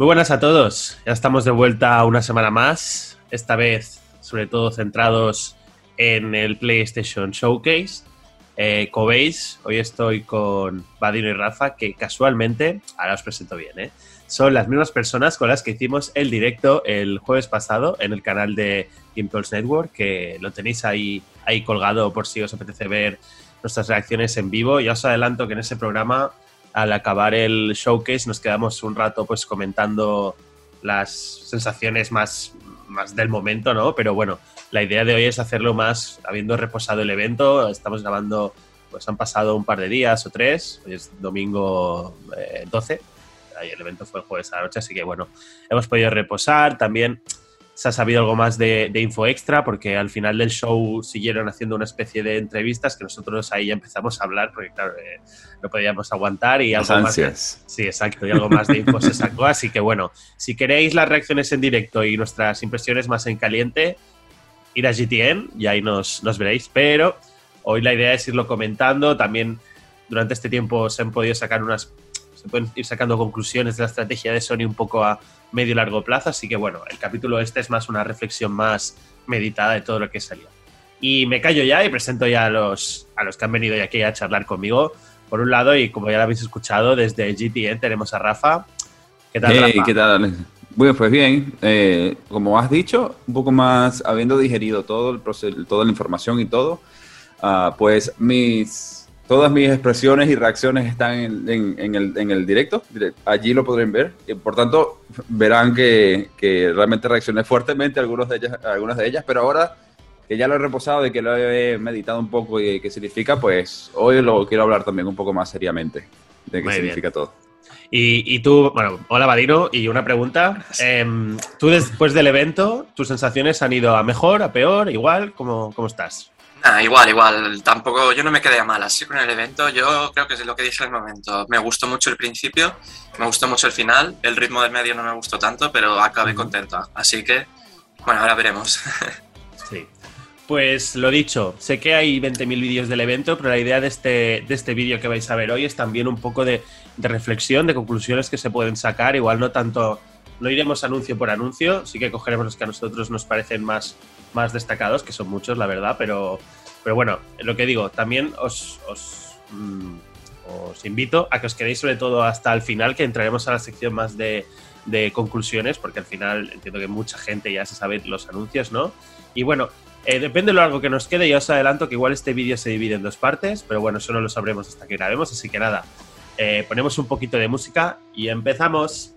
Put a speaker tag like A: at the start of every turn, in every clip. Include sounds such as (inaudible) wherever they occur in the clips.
A: Muy buenas a todos. Ya estamos de vuelta una semana más. Esta vez, sobre todo, centrados en el PlayStation Showcase. Eh, como hoy estoy con Vadino y Rafa, que casualmente, ahora os presento bien, ¿eh? son las mismas personas con las que hicimos el directo el jueves pasado en el canal de Impulse Network, que lo tenéis ahí, ahí colgado por si os apetece ver nuestras reacciones en vivo. Ya os adelanto que en ese programa al acabar el showcase nos quedamos un rato pues comentando las sensaciones más, más del momento, ¿no? Pero bueno, la idea de hoy es hacerlo más habiendo reposado el evento. Estamos grabando, pues han pasado un par de días o tres, hoy es domingo 12, eh, el evento fue el jueves a la noche, así que bueno, hemos podido reposar. También se ha sabido algo más de, info extra, porque al final del show siguieron haciendo una especie de entrevistas que nosotros ahí ya empezamos a hablar, porque claro, eh, no podíamos aguantar y algo más. sí, exacto, y algo más de info se sacó. Así que bueno, si queréis las reacciones en directo y nuestras impresiones más en caliente, ir a GTN y ahí nos, nos veréis. Pero hoy la idea es irlo comentando. También durante este tiempo se han podido sacar unas se pueden ir sacando conclusiones de la estrategia de Sony un poco a medio largo plazo. Así que bueno, el capítulo este es más una reflexión más meditada de todo lo que salió. Y me callo ya y presento ya a los, a los que han venido aquí a charlar conmigo. Por un lado, y como ya lo habéis escuchado, desde GTN tenemos a Rafa.
B: ¿Qué tal, hey, ¿qué tal? Bueno, pues bien, eh, como has dicho, un poco más habiendo digerido todo el proceso, toda la información y todo, uh, pues mis Todas mis expresiones y reacciones están en, el, directo. Allí lo podrán ver. Y por tanto, verán que, realmente reaccioné fuertemente a, algunos de ellas, algunas de ellas. Pero ahora que ya lo he reposado y que lo he meditado un poco y qué significa, pues hoy lo quiero hablar también un poco más seriamente de qué significa todo.
A: Y, tú, bueno, hola Vadino, y una pregunta. Em, tú después del evento, ¿tus sensaciones han ido a mejor, a peor, igual? ¿Cómo, cómo estás?
C: Igual, igual. Tampoco, yo no me quedé a mal así con el evento. Yo creo que es lo que dije al momento. Me gustó mucho el principio, me gustó mucho el final. El ritmo del medio no me gustó tanto, pero acabé contento. Así que, bueno, ahora veremos. (laughs)
A: Sí. Pues lo dicho, sé que hay 20.000 vídeos del evento, pero la idea de este, de este vídeo que vais a ver hoy es también un poco de, de reflexión, de conclusiones que se pueden sacar. Igual no tanto, no iremos anuncio por anuncio, sí que cogeremos los que a nosotros nos parecen más más destacados, que son muchos, la verdad, pero, pero bueno, lo que digo, también os, os, mm, os invito a que os quedéis sobre todo hasta el final, que entraremos a la sección más de, de conclusiones, porque al final entiendo que mucha gente ya se sabe los anuncios, ¿no? Y bueno, eh, depende de lo largo que nos quede, ya os adelanto que igual este vídeo se divide en dos partes, pero bueno, eso no lo sabremos hasta que grabemos, así que nada, eh, ponemos un poquito de música y empezamos.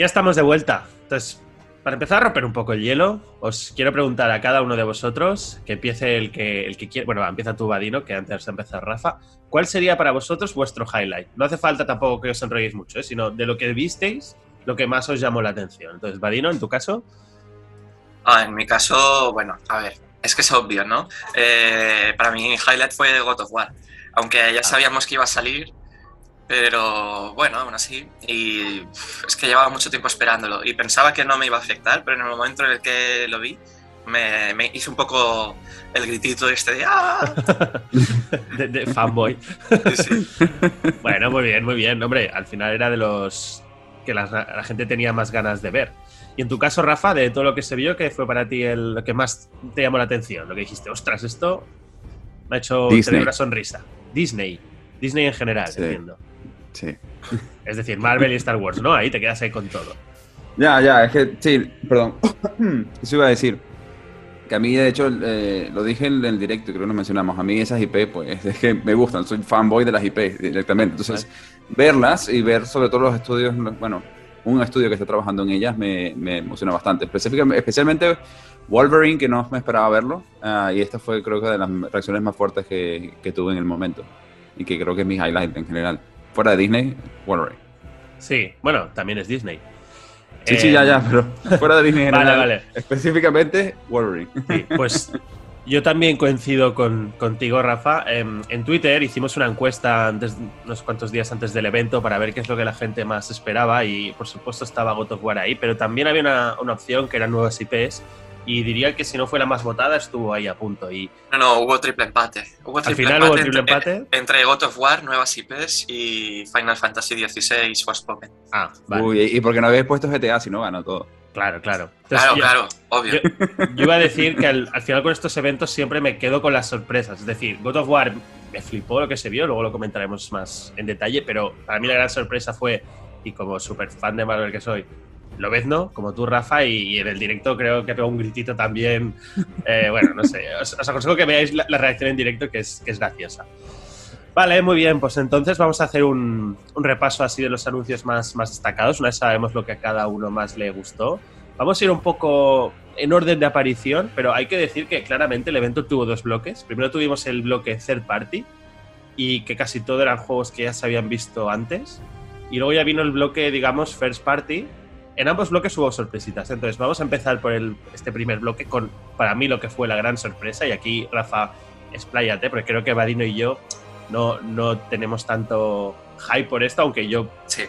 A: Ya estamos de vuelta. Entonces, para empezar a romper un poco el hielo, os quiero preguntar a cada uno de vosotros, que empiece el que, el que quiere, bueno, empieza tú, Vadino, que antes de empezar Rafa, ¿cuál sería para vosotros vuestro highlight? No hace falta tampoco que os enrolléis mucho, ¿eh? sino de lo que visteis, lo que más os llamó la atención. Entonces, Vadino, en tu caso.
C: Ah, en mi caso, bueno, a ver, es que es obvio, ¿no? Eh, para mí, highlight fue God of War. Aunque ya ah. sabíamos que iba a salir, pero bueno, aún así. Y es que llevaba mucho tiempo esperándolo y pensaba que no me iba a afectar, pero en el momento en el que lo vi, me, me hizo un poco el gritito este de ¡Ah! (laughs)
A: de, fanboy. (laughs) bueno, muy bien, muy bien. Hombre, al final era de los que la, gente tenía más ganas de ver. Y en tu caso, Rafa, de todo lo que se vio, ¿qué fue para ti el, lo que más te llamó la atención? Lo que dijiste, ostras, esto me ha hecho tener una sonrisa. Disney. Disney en general, entiendo.
B: Sí.
A: Es decir, Marvel y Star Wars, ¿no? Ahí te quedas ahí con todo.
B: Ya, ya, es que, sí, perdón. (clears throat) Eso iba a decir. Que a mí, de hecho, eh, lo dije en el directo, creo que lo mencionamos. A mí esas IP, pues, es que me gustan. Soy fanboy de las IP directamente. Entonces, verlas y ver sobre todo los estudios, bueno, un estudio que está trabajando en ellas me, me emociona bastante. Específicamente, especialmente Wolverine, que no me esperaba verlo. Ah, y esta fue, creo que, de las reacciones más fuertes que, que tuve en el momento. Y que creo que es mi highlight en general fuera de Disney, Wolverine.
A: Sí, bueno, también es Disney.
B: Sí, sí, ya, ya, pero (laughs) fuera de Disney. vale, vale. Específicamente Wolverine.
A: pues Yo también coincido con, contigo, Rafa. En, en, Twitter hicimos una encuesta antes, unos cuantos días antes del evento para ver qué es lo que la gente más esperaba y por supuesto estaba God of War ahí, pero también había una, una opción que eran nuevas IPs y diría que si no fue la más votada estuvo ahí a punto. Y...
C: No, no, hubo triple empate. Hubo
A: triple Al final empate hubo triple empate.
C: Entre, entre, God of War, nuevas IPs y Final Fantasy XVI Forspoken.
B: Ah, vale. Uy, y porque no habéis puesto GTA si no ganó todo.
A: Claro, claro.
C: Entonces, claro, yo, claro, obvio.
A: Yo, yo, iba a decir que al, al, final con estos eventos siempre me quedo con las sorpresas. Es decir, God of War me flipó lo que se vio, luego lo comentaremos más en detalle, pero para mí la gran sorpresa fue, y como súper fan de Marvel que soy, lo ves, ¿no? Como tú, Rafa, y, en el directo creo que pegó un gritito también. Eh, bueno, no sé, os, aconsejo que veáis la, reacción en directo, que es, que es graciosa. Vale, muy bien, pues entonces vamos a hacer un, un, repaso así de los anuncios más, más destacados. Una vez sabemos lo que a cada uno más le gustó. Vamos a ir un poco en orden de aparición, pero hay que decir que claramente el evento tuvo dos bloques. Primero tuvimos el bloque third party, y que casi todo eran juegos que ya se habían visto antes. Y luego ya vino el bloque, digamos, first party, en ambos bloques hubo sorpresitas. Entonces, vamos a empezar por el, este primer bloque con, para mí, lo que fue la gran sorpresa. Y aquí, Rafa, expláyate, porque creo que Vadino y yo no, no tenemos tanto hype por esto, aunque yo,
C: sí.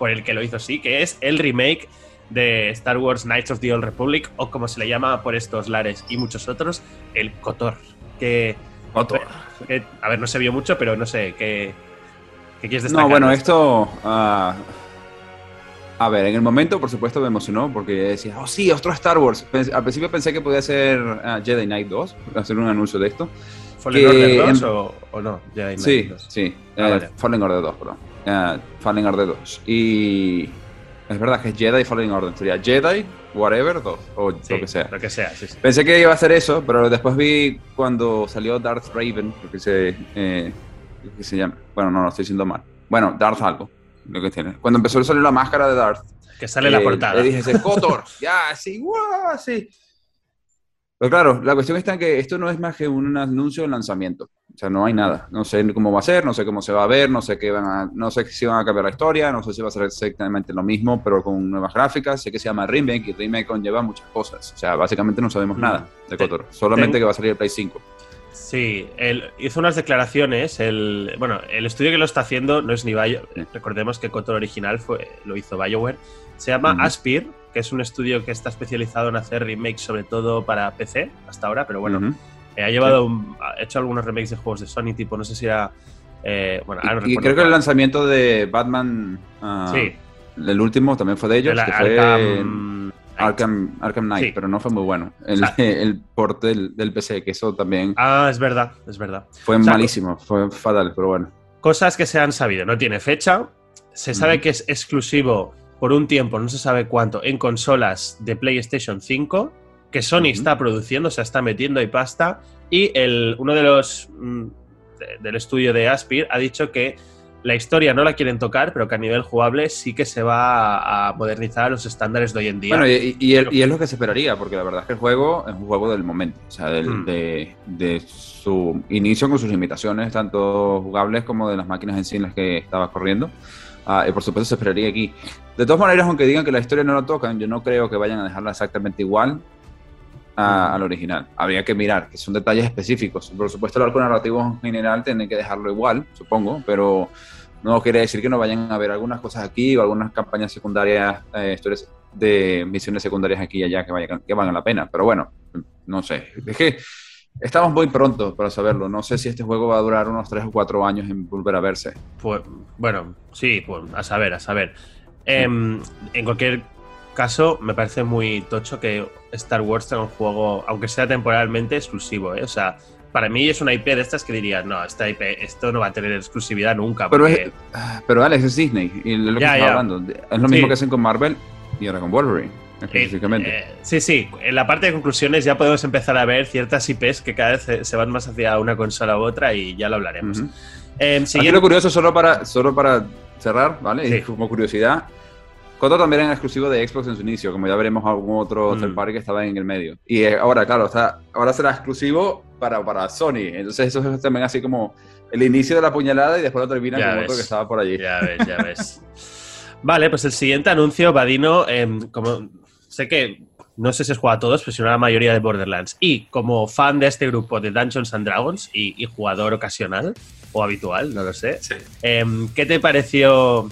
A: por el que lo hizo, sí, que es el remake de Star Wars Knights of the Old Republic, o como se le llama por estos lares y muchos otros, el KOTOR. Que,
B: KOTOR.
A: Que, a ver, no se vio mucho, pero no sé, ¿qué, qué quieres destacar?
B: No, bueno, esto... Uh... A ver, en el momento, por supuesto, me emocionó porque decía, oh, sí, otro Star Wars. Al principio pensé que podía ser uh, Jedi Knight 2, (laughs) hacer un anuncio de esto.
A: ¿Fallen Order 2 en... o, o, no? Jedi Knight
B: sí,
A: 2.
B: sí. Ah, uh, vale. Fallen Order 2, perdón. Uh, Fallen Order 2. Y es verdad que es Jedi Fallen Order. Sería Jedi, whatever, 2. O
A: sí,
B: lo que sea.
A: Lo que sea, sí, sí.
B: Pensé que iba a ser eso, pero después vi cuando salió Darth Raven, lo que se, eh, que se llama. Bueno, no, no estoy diciendo mal. Bueno, Darth algo. Lo que tiene. Cuando empezó a salir la máscara de Darth
A: que sale en la portada.
B: Le dije, ese Cotor, (laughs) ya, sí, guau, sí. Pero claro, la cuestión está en que esto no es más que un anuncio de lanzamiento. O sea, no hay nada. No sé cómo va a ser, no sé cómo se va a ver, no sé qué van a, no sé si van a cambiar la historia, no sé si va a ser exactamente lo mismo, pero con nuevas gráficas. Sé que se llama remake y remake conlleva muchas cosas. O sea, básicamente no sabemos mm. nada de Cotor. Solamente Ten... que va a salir el Play 5.
A: Sí, él hizo unas declaraciones. El, bueno, el estudio que lo está haciendo no es ni Bio. Recordemos que Cotor original fue, lo hizo BioWare. Se llama. Aspir, que es un estudio que está especializado en hacer remakes, sobre todo para PC hasta ahora, pero bueno, eh, ha llevado, sí. un, ha hecho algunos remakes de juegos de Sony, tipo, no sé si era. Eh, bueno,
B: y, y creo que el lanzamiento de Batman, uh,
A: sí.
B: el último también fue de ellos,
A: la,
B: que
A: fue
B: Arkham, Arkham, Arkham Knight, sí. pero no fue muy bueno. El, sea, (laughs) el port del, del, PC, que eso también.
A: Ah, es verdad, es verdad.
B: Fue o sea, malísimo, fue fatal, pero bueno.
A: Cosas que se han sabido, no tiene fecha, se sabe que es exclusivo por un tiempo, no se sabe cuánto, en consolas de PlayStation 5, que Sony uh -huh. está produciendo, o sea, está metiendo ahí pasta, y el, uno de los mm, de, del estudio de Aspir ha dicho que la historia no la quieren tocar, pero que a nivel jugable sí que se va a modernizar a los estándares de hoy en día.
B: Bueno, y, y, el, y, es lo que se esperaría, porque la verdad es que el juego es un juego del momento, o sea, del, mm. de, de, su inicio con sus limitaciones, tanto jugables como de las máquinas en sí en las que estaba corriendo. Uh, y por supuesto se esperaría aquí. De todas maneras, aunque digan que la historia no la tocan, yo no creo que vayan a dejarla exactamente igual a, al original. Habría que mirar, que son detalles específicos. Por supuesto, el arco narrativo en general tiene que dejarlo igual, supongo, pero no quiere decir que no vayan a haber algunas cosas aquí o algunas campañas secundarias, eh, historias de misiones secundarias aquí y allá que, vayan, que valgan la pena. Pero bueno, no sé. Es que Estamos muy pronto para saberlo. No sé si este juego va a durar unos 3 o 4 años en volver a verse.
A: Pues, bueno, sí, pues a saber, a saber. Eh, en cualquier caso, me parece muy tocho que Star Wars tenga un juego, aunque sea temporalmente, exclusivo. ¿eh? O sea, para mí es una IP de estas que diría, no, esta IP, esto no va a tener exclusividad nunca.
B: Porque... Pero, es, pero Alex, es Disney. Y es lo que ya, ya. hablando. Es lo mismo sí. que hacen con Marvel y ahora con Wolverine. Específicamente.
A: Eh, eh, sí, sí. En la parte de conclusiones ya podemos empezar a ver ciertas IPs que cada vez se, van más hacia una consola u otra y ya lo hablaremos. Uh -huh.
B: eh, siguiendo... Aquí lo curioso, solo para, solo para cerrar, ¿vale? Sí. Y como curiosidad, Coto también era exclusivo de Xbox en su inicio, como ya veremos algún otro mm. third party que estaba en el medio. Y eh, ahora, claro, está, ahora será exclusivo para, para Sony. Entonces eso es también así como el inicio de la puñalada y después lo termina ya con ves. otro que estaba por allí.
A: Ya ves, ya ves. vale, pues el siguiente anuncio, Vadino, eh, como sé que no sé si has jugado a todos, pero si no la mayoría de Borderlands. Y como fan de este grupo de Dungeons and Dragons y, jugador ocasional o habitual, no lo sé, em, ¿qué te pareció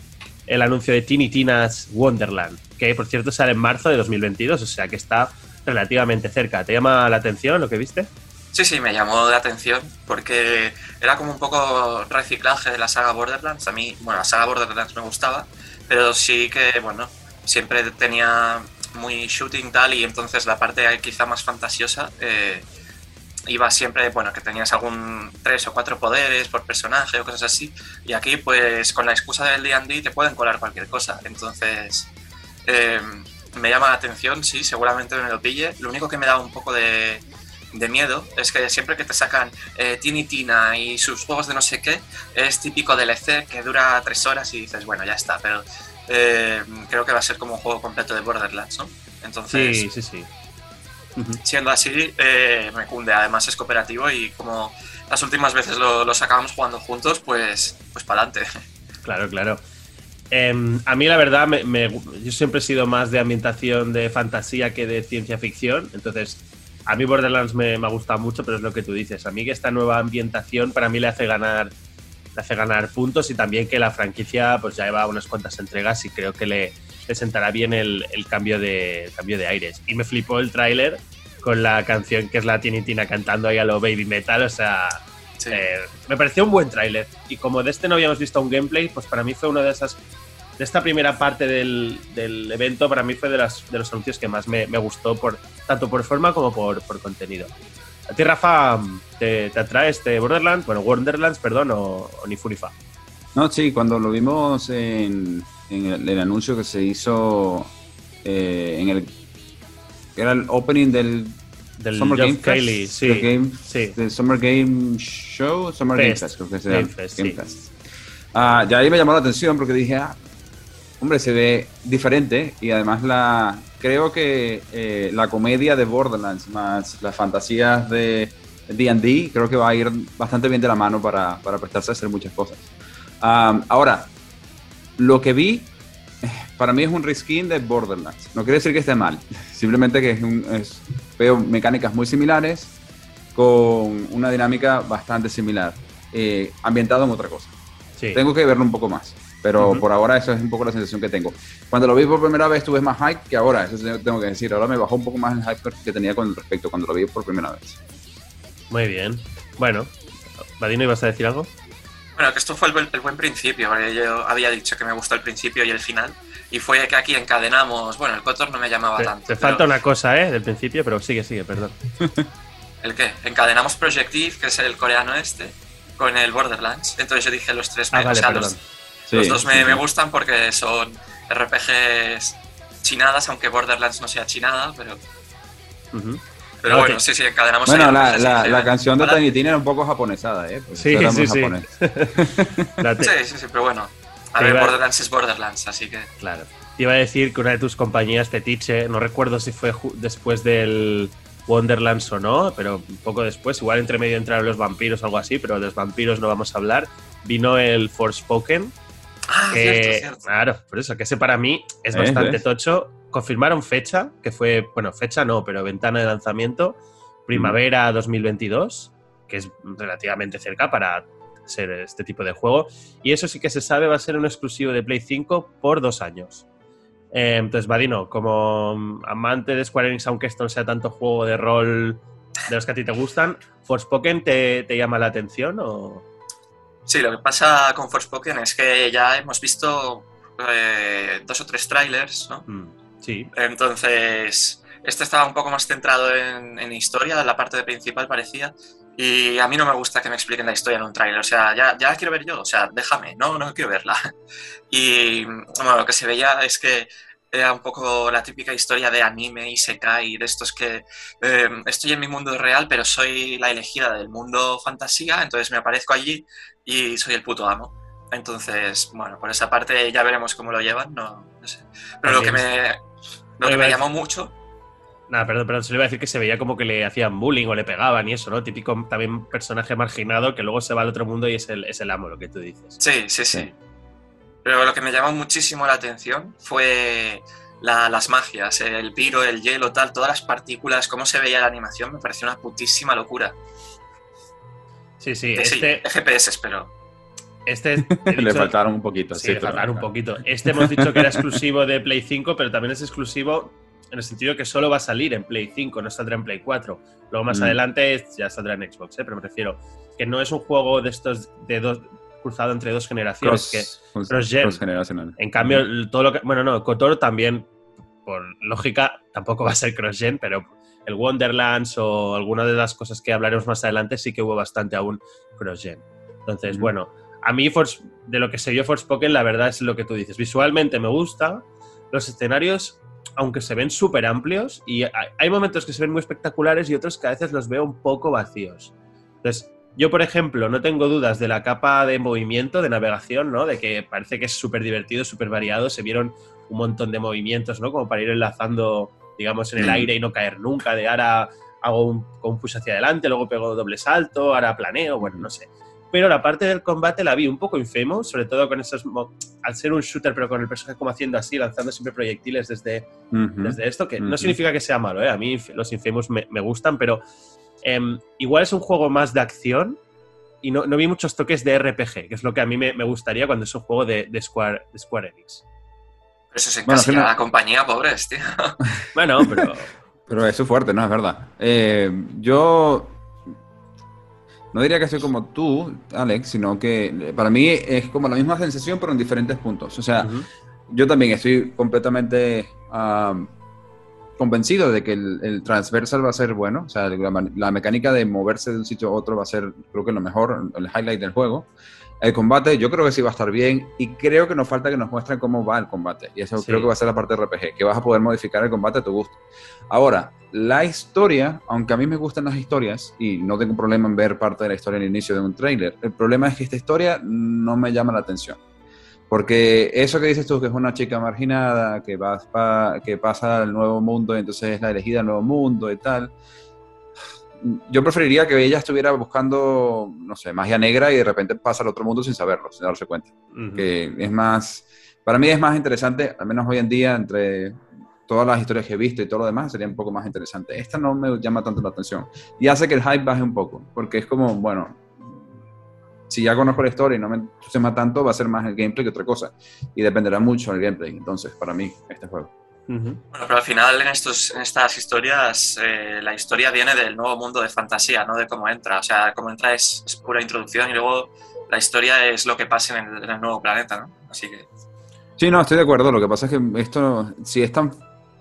A: el anuncio de Tiny Tina's Wonderland? Que por cierto sale en marzo de 2022, o sea que está relativamente cerca. ¿Te llama la atención lo que viste?
C: Sí, sí, me llamó la atención porque era como un poco reciclaje de la saga Borderlands. A mí, bueno, la saga Borderlands me gustaba, pero sí que, bueno, siempre tenía muy shooting tal y entonces la parte quizá más fantasiosa eh, iba siempre, bueno, que tenías algún tres o cuatro poderes por personaje o cosas así y aquí pues con la excusa del D&D te pueden colar cualquier cosa, entonces eh, me llama la atención, sí, seguramente me lo pille, lo único que me da un poco de, de miedo es que siempre que te sacan eh, Tina y sus juegos de no sé qué, es típico DLC que dura tres horas y dices, bueno, ya está, pero eh, creo que va a ser como un juego completo de Borderlands, ¿no? Entonces,
A: sí, sí, sí.
C: Siendo así, eh, me cunde. Además es cooperativo y como las últimas veces lo, sacábamos jugando juntos, pues, pues para adelante.
A: Claro, claro. Em, a mí la verdad, yo siempre he sido más de ambientación de fantasía que de ciencia ficción, entonces a mí Borderlands me, me ha gustado mucho, pero es lo que tú dices. A mí que esta nueva ambientación para mí le hace ganar le hace ganar puntos y también que la franquicia pues ya lleva unas cuantas entregas y creo que le, sentará bien el, cambio, de, cambio de aires. Y me flipó el tráiler con la canción que es la Tinitina cantando ahí a lo baby metal, o sea, eh, me pareció un buen tráiler. Y como de este no habíamos visto un gameplay, pues para mí fue una de esas, de esta primera parte del, evento, para mí fue de, las, de los anuncios que más me, gustó, por, tanto por forma como por, por contenido. ¿A ti, Rafa, te, atrae este Borderlands? Bueno, Wonderlands, perdón, o, ni Furifa.
B: No, sí, cuando lo vimos en, el, anuncio que se hizo eh, en el. Era el opening del.
A: Del Summer Game Fest,
B: sí, Game, sí. Del Summer Game Show, Summer Game Fest, creo que se Game Fest, Game Fest. Ah, ya ahí me llamó la atención porque dije, ah, hombre, se ve diferente y además la, creo que eh, la comedia de Borderlands más las fantasías de D&D creo que va a ir bastante bien de la mano para, para prestarse a hacer muchas cosas. ahora, lo que vi eh, para mí es un reskin de Borderlands. No quiere decir que esté mal, simplemente que es un, veo mecánicas muy similares con una dinámica bastante similar, eh, ambientado en otra cosa. Tengo que verlo un poco más. Pero por ahora eso es un poco la sensación que tengo. Cuando lo vi por primera vez tuve más hype que ahora, eso tengo que decir. Ahora me bajó un poco más el hype que tenía con respecto cuando lo vi por primera vez.
A: Muy bien. Bueno, Vadino, ¿ibas a decir algo?
C: Bueno, que esto fue el, buen principio, porque yo había dicho que me gustó el principio y el final, y fue que aquí encadenamos, bueno, el Cotor no me llamaba tanto.
A: Te falta una cosa, ¿eh? Del principio, pero sigue, sigue, perdón. (laughs)
C: ¿El qué? Encadenamos Projective, que es el coreano este, con el Borderlands. Entonces yo dije los tres
A: ah, vale,
C: los dos me, gustan porque son RPGs chinadas, aunque Borderlands no sea chinada, pero. Pero bueno, sí, sí, encadenamos.
B: Bueno, la, la, canción de Tiny Tina era un poco japonesada, ¿eh?
A: sí, sí, sí. (laughs)
C: sí, sí, sí, pero bueno. A ver, Borderlands es Borderlands, así que.
A: Claro. Te iba a decir que una de tus compañías fetiche, no recuerdo si fue después del Wonderlands o no, pero un poco después, igual entre medio entraron los vampiros o algo así, pero de los vampiros no vamos a hablar. Vino el Forspoken,
C: Ah, cierto,
A: Claro, por eso, que ese para mí es bastante tocho. Confirmaron fecha, que fue, bueno, fecha no, pero ventana de lanzamiento, primavera 2022, que es relativamente cerca para ser este tipo de juego. Y eso sí que se sabe, va a ser un exclusivo de Play 5 por dos años. Eh, entonces, Vadino, como amante de Square Enix, aunque esto no sea tanto juego de rol de los que a ti te gustan, ¿Forspoken te, te llama la atención o...?
C: Sí, lo que pasa con Forspoken es que ya hemos visto eh, dos o tres trailers, ¿no?
A: Mm,
C: Entonces, este estaba un poco más centrado en, en, historia, la parte principal parecía, y a mí no me gusta que me expliquen la historia en un trailer, o sea, ya, ya la quiero ver yo, o sea, déjame, no, no quiero verla. (laughs) Y bueno, lo que se veía es que era un poco la típica historia de anime y y de estos que eh, estoy en mi mundo real, pero soy la elegida del mundo fantasía, entonces me aparezco allí y soy el puto amo. Entonces, bueno, por esa parte ya veremos cómo lo llevan, no, sé. Pero lo que me, lo que me llamó mucho
A: Nada, perdón, perdón, se le iba a decir que se veía como que le hacían bullying o le pegaban y eso, ¿no? Típico también personaje marginado que luego se va al otro mundo y es el, es el amo, lo que tú dices.
C: Sí, sí, sí. Pero lo que me llamó muchísimo la atención fue las magias, el piro, el hielo, tal, todas las partículas, cómo se veía la animación, me pareció una putísima locura.
A: Sí, sí,
C: este... FPS, pero...
A: Este (laughs)
B: le faltaron un poquito.
A: Sí, le faltaron un poquito. Este hemos dicho que era (laughs) exclusivo de Play 5, pero también es exclusivo en el sentido que solo va a salir en Play 5, no saldrá en Play 4. Luego más mm. adelante ya saldrá en Xbox, ¿eh? pero me refiero que no es un juego de estos de dos cruzado entre dos generaciones,
B: cross, que cross,
A: En cambio, todo lo que bueno, no, Kotor también por lógica tampoco va a ser cross gen, pero el Wonderlands o alguna de las cosas que hablaremos más adelante sí que hubo bastante aún cross gen. Entonces, bueno, a mí de lo que se vio Forspoken, la verdad es lo que tú dices. Visualmente me gusta. Los escenarios, aunque se ven súper amplios, y hay momentos que se ven muy espectaculares y otros que a veces los veo un poco vacíos. Entonces, yo, por ejemplo, no tengo dudas de la capa de movimiento, de navegación, ¿no? De que parece que es súper divertido, súper variado. Se vieron un montón de movimientos, ¿no? Como para ir enlazando, digamos, en el aire y no caer nunca. De ahora hago un, un push hacia adelante, luego pego doble salto, ahora planeo, bueno, no sé pero la parte del combate la vi un poco infamous, sobre todo con esos, al ser un shooter, pero con el personaje como haciendo así, lanzando siempre proyectiles desde, desde esto, que no significa que sea malo, ¿eh? a mí los infamous me, gustan, pero em, igual es un juego más de acción y no, vi muchos toques de RPG, que es lo que a mí me, gustaría cuando es un juego de, Square, de Square Enix.
C: Pero eso es casi la compañía, pobres, tío.
A: Bueno, pero... (laughs)
B: pero eso es fuerte, ¿no? Es verdad. Eh, yo no diría que soy como tú, Alex, sino que para mí es como la misma sensación, pero en diferentes puntos. O sea, yo también estoy completamente convencido de que el, transversal va a ser bueno. O sea, la, mecánica de moverse de un sitio a otro va a ser, creo que lo mejor, el highlight del juego. El combate yo creo que sí va a estar bien y creo que nos falta que nos muestren cómo va el combate. Y eso creo que va a ser la parte de RPG, que vas a poder modificar el combate a tu gusto. Ahora, la historia, aunque a mí me gustan las historias y no tengo problema en ver parte de la historia al inicio de un trailer, el problema es que esta historia no me llama la atención. Porque eso que dices tú, que es una chica marginada, que, va, que pasa al nuevo mundo y entonces es la elegida del nuevo mundo y tal, yo preferiría que ella estuviera buscando, no sé, magia negra y de repente pasa al otro mundo sin saberlo, sin darse cuenta. Que es más, para mí es más interesante, al menos hoy en día, entre todas las historias que he visto y todo lo demás, sería un poco más interesante. Esta no me llama tanto la atención. Y hace que el hype baje un poco, porque es como, bueno, si ya conozco la historia y no me entusiasma tanto, va a ser más el gameplay que otra cosa. Y dependerá mucho del gameplay, entonces, para mí, este juego.
C: Bueno, pero al final en, estos, en estas historias eh, la historia viene del nuevo mundo de fantasía, no de cómo entra. O sea, cómo entra es, pura introducción y luego la historia es lo que pasa en el, nuevo planeta, ¿no? Así que...
B: Sí, no, estoy de acuerdo. Lo que pasa es que esto, si es tan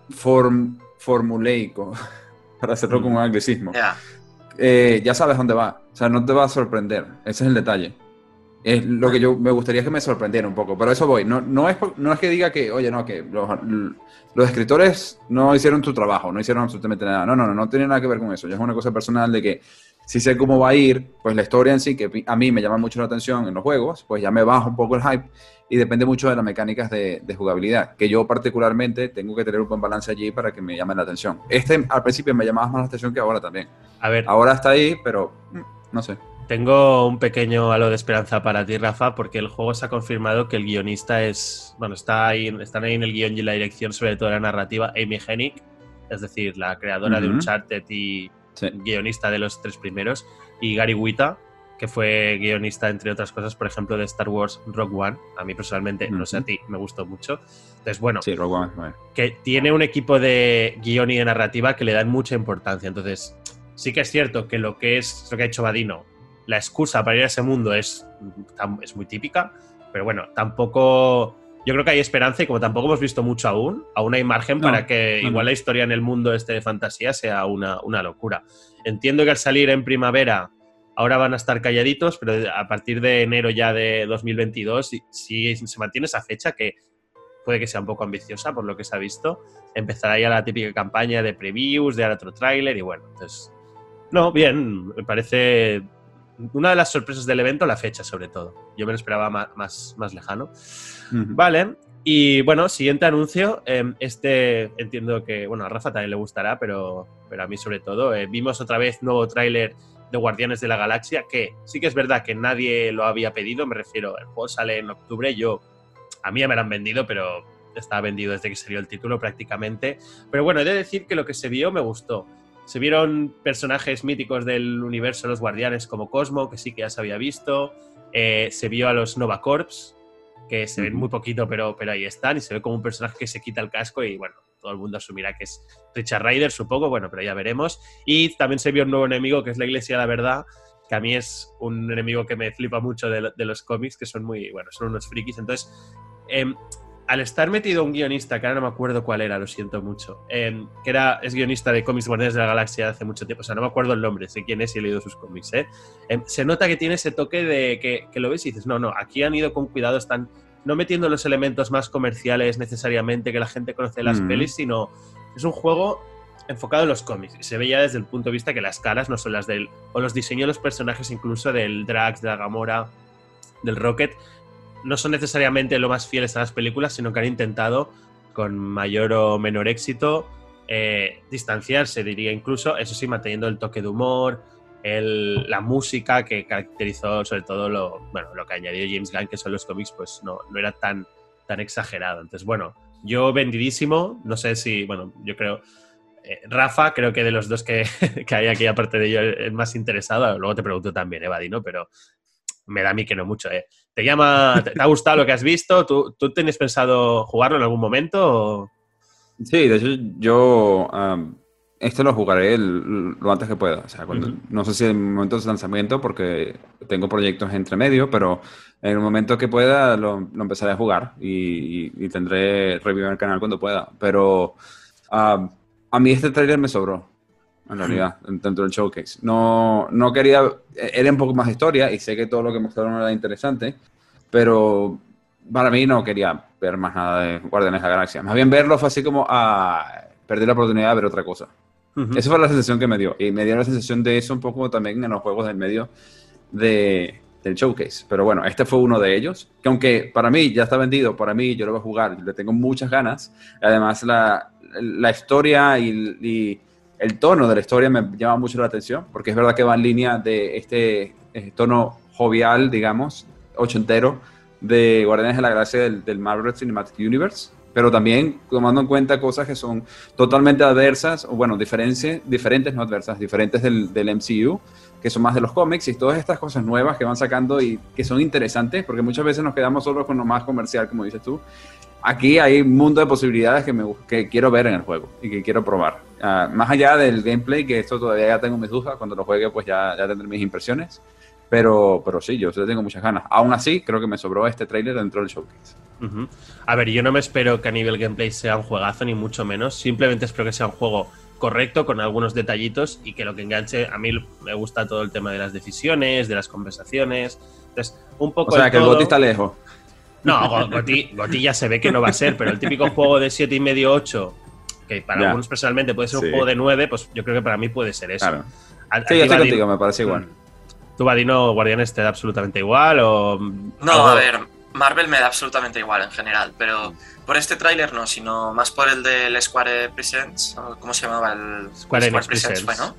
B: form, formuleico, (laughs) para hacerlo con un anglicismo, eh, ya sabes dónde va. O sea, no te va a sorprender. Ese es el detalle. Es lo que yo me gustaría que me sorprendiera un poco. Pero eso voy. No, no, es, no es que diga que, oye, no, que los, los escritores no hicieron su trabajo, no hicieron absolutamente nada. No, no, no, no tiene nada que ver con eso. Ya es una cosa personal de que si sé cómo va a ir, pues la historia en sí, que a mí me llama mucho la atención en los juegos, pues ya me baja un poco el hype y depende mucho de las mecánicas de, jugabilidad, que yo particularmente tengo que tener un buen balance allí para que me llame la atención. Este al principio me llamaba más la atención que ahora también.
A: A ver.
B: Ahora está ahí, pero mm, no sé.
A: Tengo un pequeño halo de esperanza para ti, Rafa, porque el juego se ha confirmado que el guionista es. Bueno, está ahí, están ahí en el guion y la dirección, sobre todo la narrativa, Amy Hennig, es decir, la creadora de Uncharted y guionista de los tres primeros, y Gary Wita, que fue guionista, entre otras cosas, por ejemplo, de Star Wars Rogue One. A mí personalmente, no sé a ti, me gustó mucho. Entonces, bueno,
B: sí, One,
A: que tiene un equipo de guion y de narrativa que le dan mucha importancia. Entonces, sí que es cierto que lo que es lo que ha hecho Vadino la excusa para ir a ese mundo es, es muy típica, pero bueno, tampoco... Yo creo que hay esperanza y como tampoco hemos visto mucho aún, aún hay margen para que igual la historia en el mundo este de fantasía sea una, una locura. Entiendo que al salir en primavera ahora van a estar calladitos, pero a partir de enero ya de 2022, si, se mantiene esa fecha, que puede que sea un poco ambiciosa por lo que se ha visto, empezará ya la típica campaña de previews, de otro tráiler y bueno, entonces... No, bien, me parece una de las sorpresas del evento, la fecha sobre todo. Yo me lo esperaba más, más, lejano. Vale, y bueno, siguiente anuncio. Em, este entiendo que, bueno, a Rafa también le gustará, pero, pero a mí sobre todo. Eh, vimos otra vez nuevo tráiler de Guardianes de la Galaxia, que sí que es verdad que nadie lo había pedido, me refiero, el juego sale en octubre, yo, a mí ya me lo han vendido, pero estaba vendido desde que salió el título prácticamente. Pero bueno, he de decir que lo que se vio me gustó. Se vieron personajes míticos del universo Los Guardianes como Cosmo, que sí que ya se había visto. Eh, se vio a los Nova Corps, que se ven muy poquito, pero, pero ahí están. Y se ve como un personaje que se quita el casco y bueno, todo el mundo asumirá que es Richard Ryder, supongo, bueno, pero ya veremos. Y también se vio un nuevo enemigo que es la Iglesia de la Verdad, que a mí es un enemigo que me flipa mucho de, los cómics, que son muy, bueno, son unos frikis. Entonces, em, al estar metido un guionista, que ahora no me acuerdo cuál era, lo siento mucho, em, que era, es guionista de cómics Guardianes de la Galaxia hace mucho tiempo, o sea, no me acuerdo el nombre, sé quién es y he leído sus cómics, ¿eh? Em, se nota que tiene ese toque de que, que, lo ves y dices, no, no, aquí han ido con cuidado, están no metiendo los elementos más comerciales necesariamente que la gente conoce de las mm. pelis, sino es un juego enfocado en los cómics. Y se ve ya desde el punto de vista que las caras no son las del. o los diseños de los personajes, incluso del Drax, de la Gamora, del Rocket, no son necesariamente lo más fieles a las películas, sino que han intentado, con mayor o menor éxito, eh, distanciarse, diría incluso, eso sí, manteniendo el toque de humor, la música que caracterizó sobre todo lo, bueno, lo que añadió James Gunn, que son los cómics, pues no, no era tan, tan exagerado. Entonces, bueno, yo vendidísimo, no sé si, bueno, yo creo, eh, Rafa, creo que de los dos que, (laughs) que, hay aquí, aparte de yo, el más interesado, luego te pregunto también, Evadino, pero me da a mí que no mucho. Eh. ¿Te llama, te, ha gustado lo que has visto? ¿Tú, tú tienes pensado jugarlo en algún momento?
B: Sí, de hecho yo esto lo jugaré lo antes que pueda. O sea, cuando, no sé si en el momento de lanzamiento, porque tengo proyectos entre medio, pero en el momento que pueda lo, empezaré a jugar y, tendré review en el canal cuando pueda. Pero ah, a mí este trailer me sobró, en realidad, dentro del showcase. No, no quería, era un poco más historia y sé que todo lo que mostraron era interesante, pero para mí no quería ver más nada de Guardianes de la Galaxia. Más bien verlo fue así como a ah, perder la oportunidad de ver otra cosa. Esa fue la sensación que me dio. Y me dio la sensación de eso un poco también en los juegos del medio de, del showcase. Pero bueno, este fue uno de ellos. Que aunque para mí ya está vendido, para mí yo lo voy a jugar, le tengo muchas ganas. Además, la, la historia y, el tono de la historia me llama mucho la atención. Porque es verdad que va en línea de este, este tono jovial, digamos, ochentero, de Guardianes de la Gracia del, Marvel Cinematic Universe pero también tomando en cuenta cosas que son totalmente adversas, o bueno, diferentes, diferentes, no adversas, diferentes del, del, MCU, que son más de los cómics y todas estas cosas nuevas que van sacando y que son interesantes, porque muchas veces nos quedamos solo con lo más comercial, como dices tú. Aquí hay un mundo de posibilidades que, me, que quiero ver en el juego y que quiero probar. Ah, más allá del gameplay, que esto todavía ya tengo mis dudas, cuando lo juegue pues ya, ya tendré mis impresiones. Pero, pero sí, yo tengo muchas ganas. Aún así, creo que me sobró este tráiler dentro del showcase.
A: A ver, yo no me espero que a nivel gameplay sea un juegazo, ni mucho menos. Simplemente espero que sea un juego correcto, con algunos detallitos y que lo que enganche, a mí me gusta todo el tema de las decisiones, de las conversaciones. Entonces, un poco.
B: O sea, que el Goti está lejos.
A: No, Goti, ya se ve que no va a ser, pero el típico juego de 7 y medio, 8, que para algunos personalmente puede ser un juego de 9, pues yo creo que para mí puede ser eso.
B: Claro. sí, yo estoy contigo, me parece igual.
A: ¿Tú, Vadino, Guardianes, te da absolutamente igual? O
C: no, a ver, Marvel me da absolutamente igual en general, pero por este tráiler no, sino más por el del Square Presents, ¿cómo se llamaba? El
A: Square, Enix Presents, ¿no?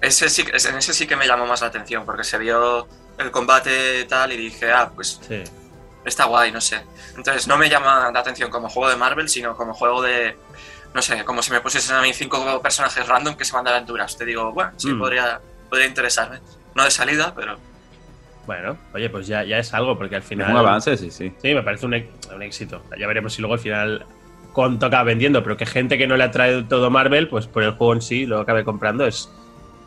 C: Ese sí, en ese sí que me llamó más la atención, porque se vio el combate tal y dije, ah, pues está guay, no sé. Entonces no me llama la atención como juego de Marvel, sino como juego de, no sé, como si me pusiesen a mí cinco personajes random que se van de aventuras. Te digo, bueno, sí, mm. podría, podría interesarme. No de salida, pero.
A: Bueno, oye, pues ya, ya es algo, porque al final.
B: un avance, sí, sí.
A: Sí, me parece un, éxito. Ya veremos si luego al final con toca vendiendo, pero que gente que no le ha traído todo Marvel, pues por el juego en sí lo acabe comprando, es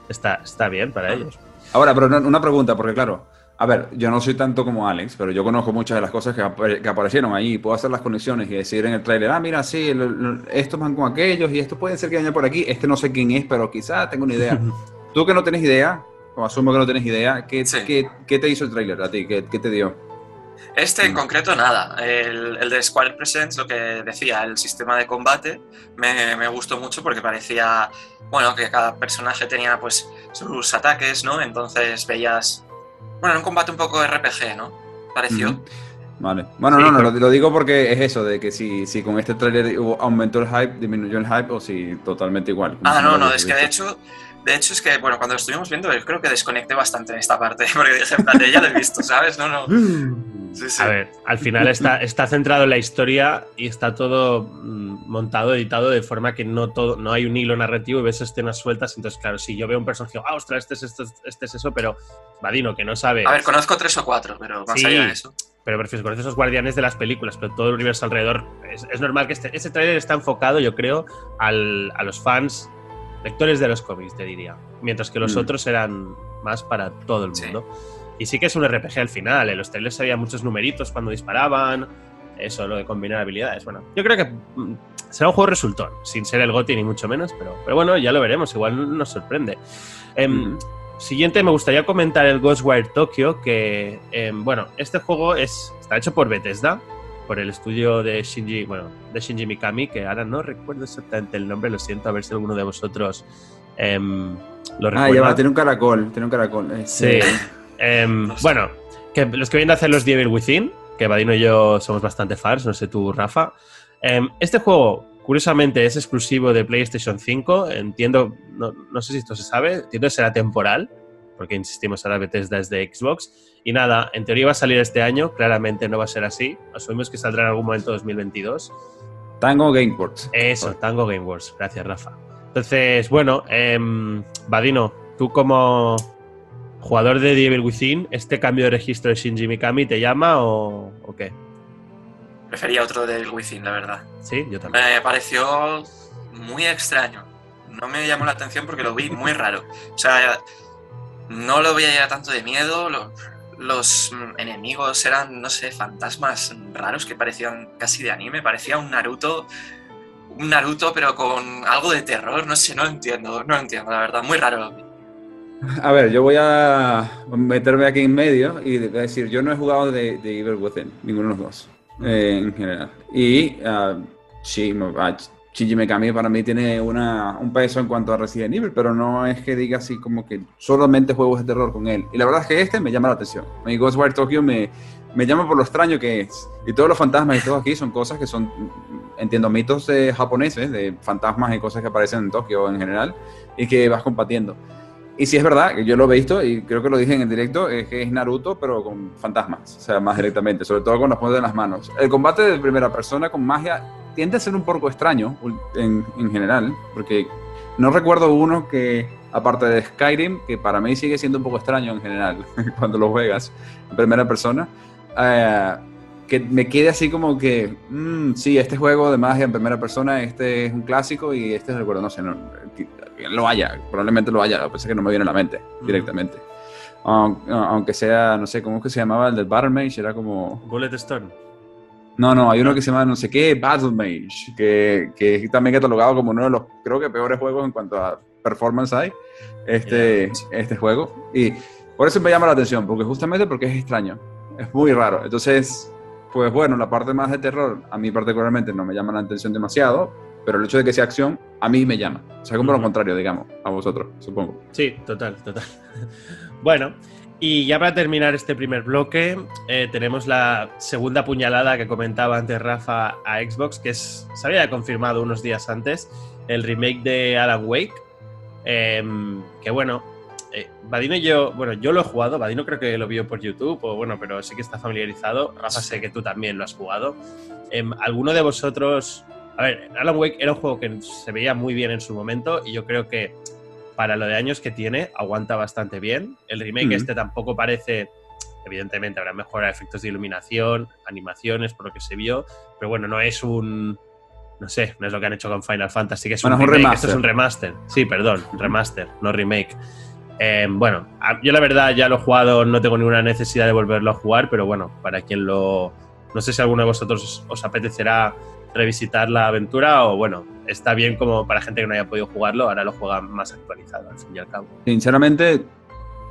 A: está, está bien para ellos.
B: Ahora, pero una pregunta, porque claro, a ver, yo no soy tanto como Alex, pero yo conozco muchas de las cosas que, aparecieron ahí. Puedo hacer las conexiones y decir en el trailer, ah, mira, sí, estos van con aquellos y esto puede ser que haya por aquí. Este no sé quién es, pero quizá tengo una idea. (laughs) Tú que no tienes idea, como asumo que no tienes idea, ¿qué, ¿qué, te hizo el trailer a ti? ¿Qué, qué te dio?
C: Este en concreto nada. El, el, de Square Presents, lo que decía, el sistema de combate me, me, gustó mucho porque parecía, bueno, que cada personaje tenía pues sus ataques, ¿no? Entonces veías, bueno, un combate un poco RPG, ¿no? Pareció.
B: Vale. Bueno, no, no, lo, digo porque es eso, de que si, si con este trailer aumentó el hype, disminuyó el hype o si totalmente igual.
C: Ah, no, no, es que de hecho De hecho, es que, bueno, cuando lo estuvimos viendo, yo creo que desconecté bastante en esta parte, (laughs) porque dije, en plan, ya lo he visto, ¿sabes? No, no. (laughs)
A: Sí, sí. A ver, al final está, está centrado en la historia y está todo mm, montado, editado de forma que no, todo, no hay un hilo narrativo y ves escenas sueltas. Entonces, claro, si yo veo un personaje, ah, ostras, este es, este, este es eso, pero Vadino, que no sabe.
C: A ver, conozco tres o cuatro, pero más allá de eso.
A: Pero prefiero conocer esos guardianes de las películas, pero todo el universo alrededor. Es, normal que este, ese trailer está enfocado, yo creo, al, a los fans, lectores de los cómics, te diría. Mientras que los mm. otros eran más para todo el mundo. Y sí que es un RPG al final. En los trailers había muchos numeritos cuando disparaban. Eso, lo de combinar habilidades. Bueno, yo creo que mm, será un juego resultón, sin ser el GOTI ni mucho menos, pero, pero bueno, ya lo veremos. Igual nos sorprende. Em, Siguiente, me gustaría comentar el Ghostwire Tokyo, que, em, bueno, este juego es, está hecho por Bethesda, por el estudio de Shinji, bueno, de Shinji Mikami, que ahora no recuerdo exactamente el nombre, lo siento, a ver si alguno de vosotros em, lo recuerda.
B: Ah, ya va, tiene un caracol, tiene un caracol.
A: Eh, sí. Em, bueno, que los que vienen a hacer los Devil Within, que Vadino y yo somos bastante fans, no sé tú, Rafa. este juego Curiosamente es exclusivo de PlayStation 5. Entiendo, no, sé si esto se sabe, entiendo que será temporal, porque insistimos, ahora Bethesda es de Xbox. Y nada, en teoría va a salir este año, claramente no va a ser así. Asumimos que saldrá en algún momento 2022.
B: Tango Gameworks.
A: Eso, Tango Gameworks. Gracias, Rafa. Entonces, bueno, eh, Vadino, tú como jugador de Devil Within, ¿este cambio de registro de Shinji Mikami te llama o, o qué?
C: Prefería otro del Within, la verdad.
A: Sí, yo también.
C: Me pareció muy extraño. No me llamó la atención porque lo vi muy raro. O sea, no lo veía tanto de miedo. Los, enemigos eran, no sé, fantasmas raros que parecían casi de anime. Parecía un Naruto. Un Naruto, pero con algo de terror. No sé, no entiendo. No entiendo, la verdad. Muy raro.
B: A ver, yo voy a meterme aquí en medio y decir, yo no he jugado de, de Evil Within, ninguno de los dos. Eh, en general. Y uh, sí, Shinji Mikami para mí tiene una, un peso en cuanto a Resident Evil, pero no es que diga así como que solamente juegos de terror con él. Y la verdad es que este me llama la atención. Mi Ghostwire Tokyo me, me llama por lo extraño que es. Y todos los fantasmas y todo aquí son cosas que son, entiendo, mitos japoneses, de fantasmas y cosas que aparecen en Tokio en general, y que vas combatiendo. Y si es verdad, que yo lo he visto y creo que lo dije en el directo, es que es Naruto, pero con fantasmas, o sea, más directamente, sobre todo con los poderes de las manos. El combate de primera persona con magia tiende a ser un poco extraño en, en general, porque no recuerdo uno que, aparte de Skyrim, que para mí sigue siendo un poco extraño en general, (laughs) cuando lo juegas en primera persona, eh, que me quede así como que, mm, sí, este juego de magia en primera persona, este es un clásico y este es el no sé, no, lo haya, probablemente lo haya, lo que pasa es que no me viene a la mente directamente. Aunque, sea, no sé, ¿cómo es que se llamaba el del Battle Mage? Era como...
A: Bullet Storm.
B: No, no, hay uno que se llama no sé qué, Battle Mage, que, que es también catalogado como uno de los, creo que, peores juegos en cuanto a performance hay, este, este juego. Y por eso me llama la atención, porque justamente porque es extraño, es muy raro. Entonces, pues bueno, la parte más de terror, a mí particularmente no me llama la atención demasiado, pero el hecho de que sea acción, a mí me llama. O sea, como lo contrario, digamos, a vosotros, supongo.
A: Sí, total, total. (laughs) bueno, y ya para terminar este primer bloque, eh, tenemos la segunda puñalada que comentaba antes Rafa a Xbox, que es, se había confirmado unos días antes, el remake de Alan Wake. Em, que bueno, eh, y yo, bueno, yo lo he jugado, Vadino creo que lo vio por YouTube, o bueno, pero sí que está familiarizado. Rafa, sé que tú también lo has jugado. Em, ¿Alguno de vosotros a ver, Alan Wake era un juego que se veía muy bien en su momento y yo creo que para lo de años que tiene aguanta bastante bien. El remake este tampoco parece, evidentemente habrá mejora efectos de iluminación, animaciones, por lo que se vio, pero bueno, no es un... No sé, no es lo que han hecho con Final Fantasy, que es un, remake, esto es un remaster. Sí, perdón, remaster, no remake. Eh, bueno, yo la verdad ya lo he jugado, no tengo ninguna necesidad de volverlo a jugar, pero bueno, para quien lo... No sé si alguno de vosotros os apetecerá revisitar la aventura o bueno, está bien como para gente que no haya podido jugarlo, ahora lo juega más actualizado al fin y al cabo.
B: Sinceramente,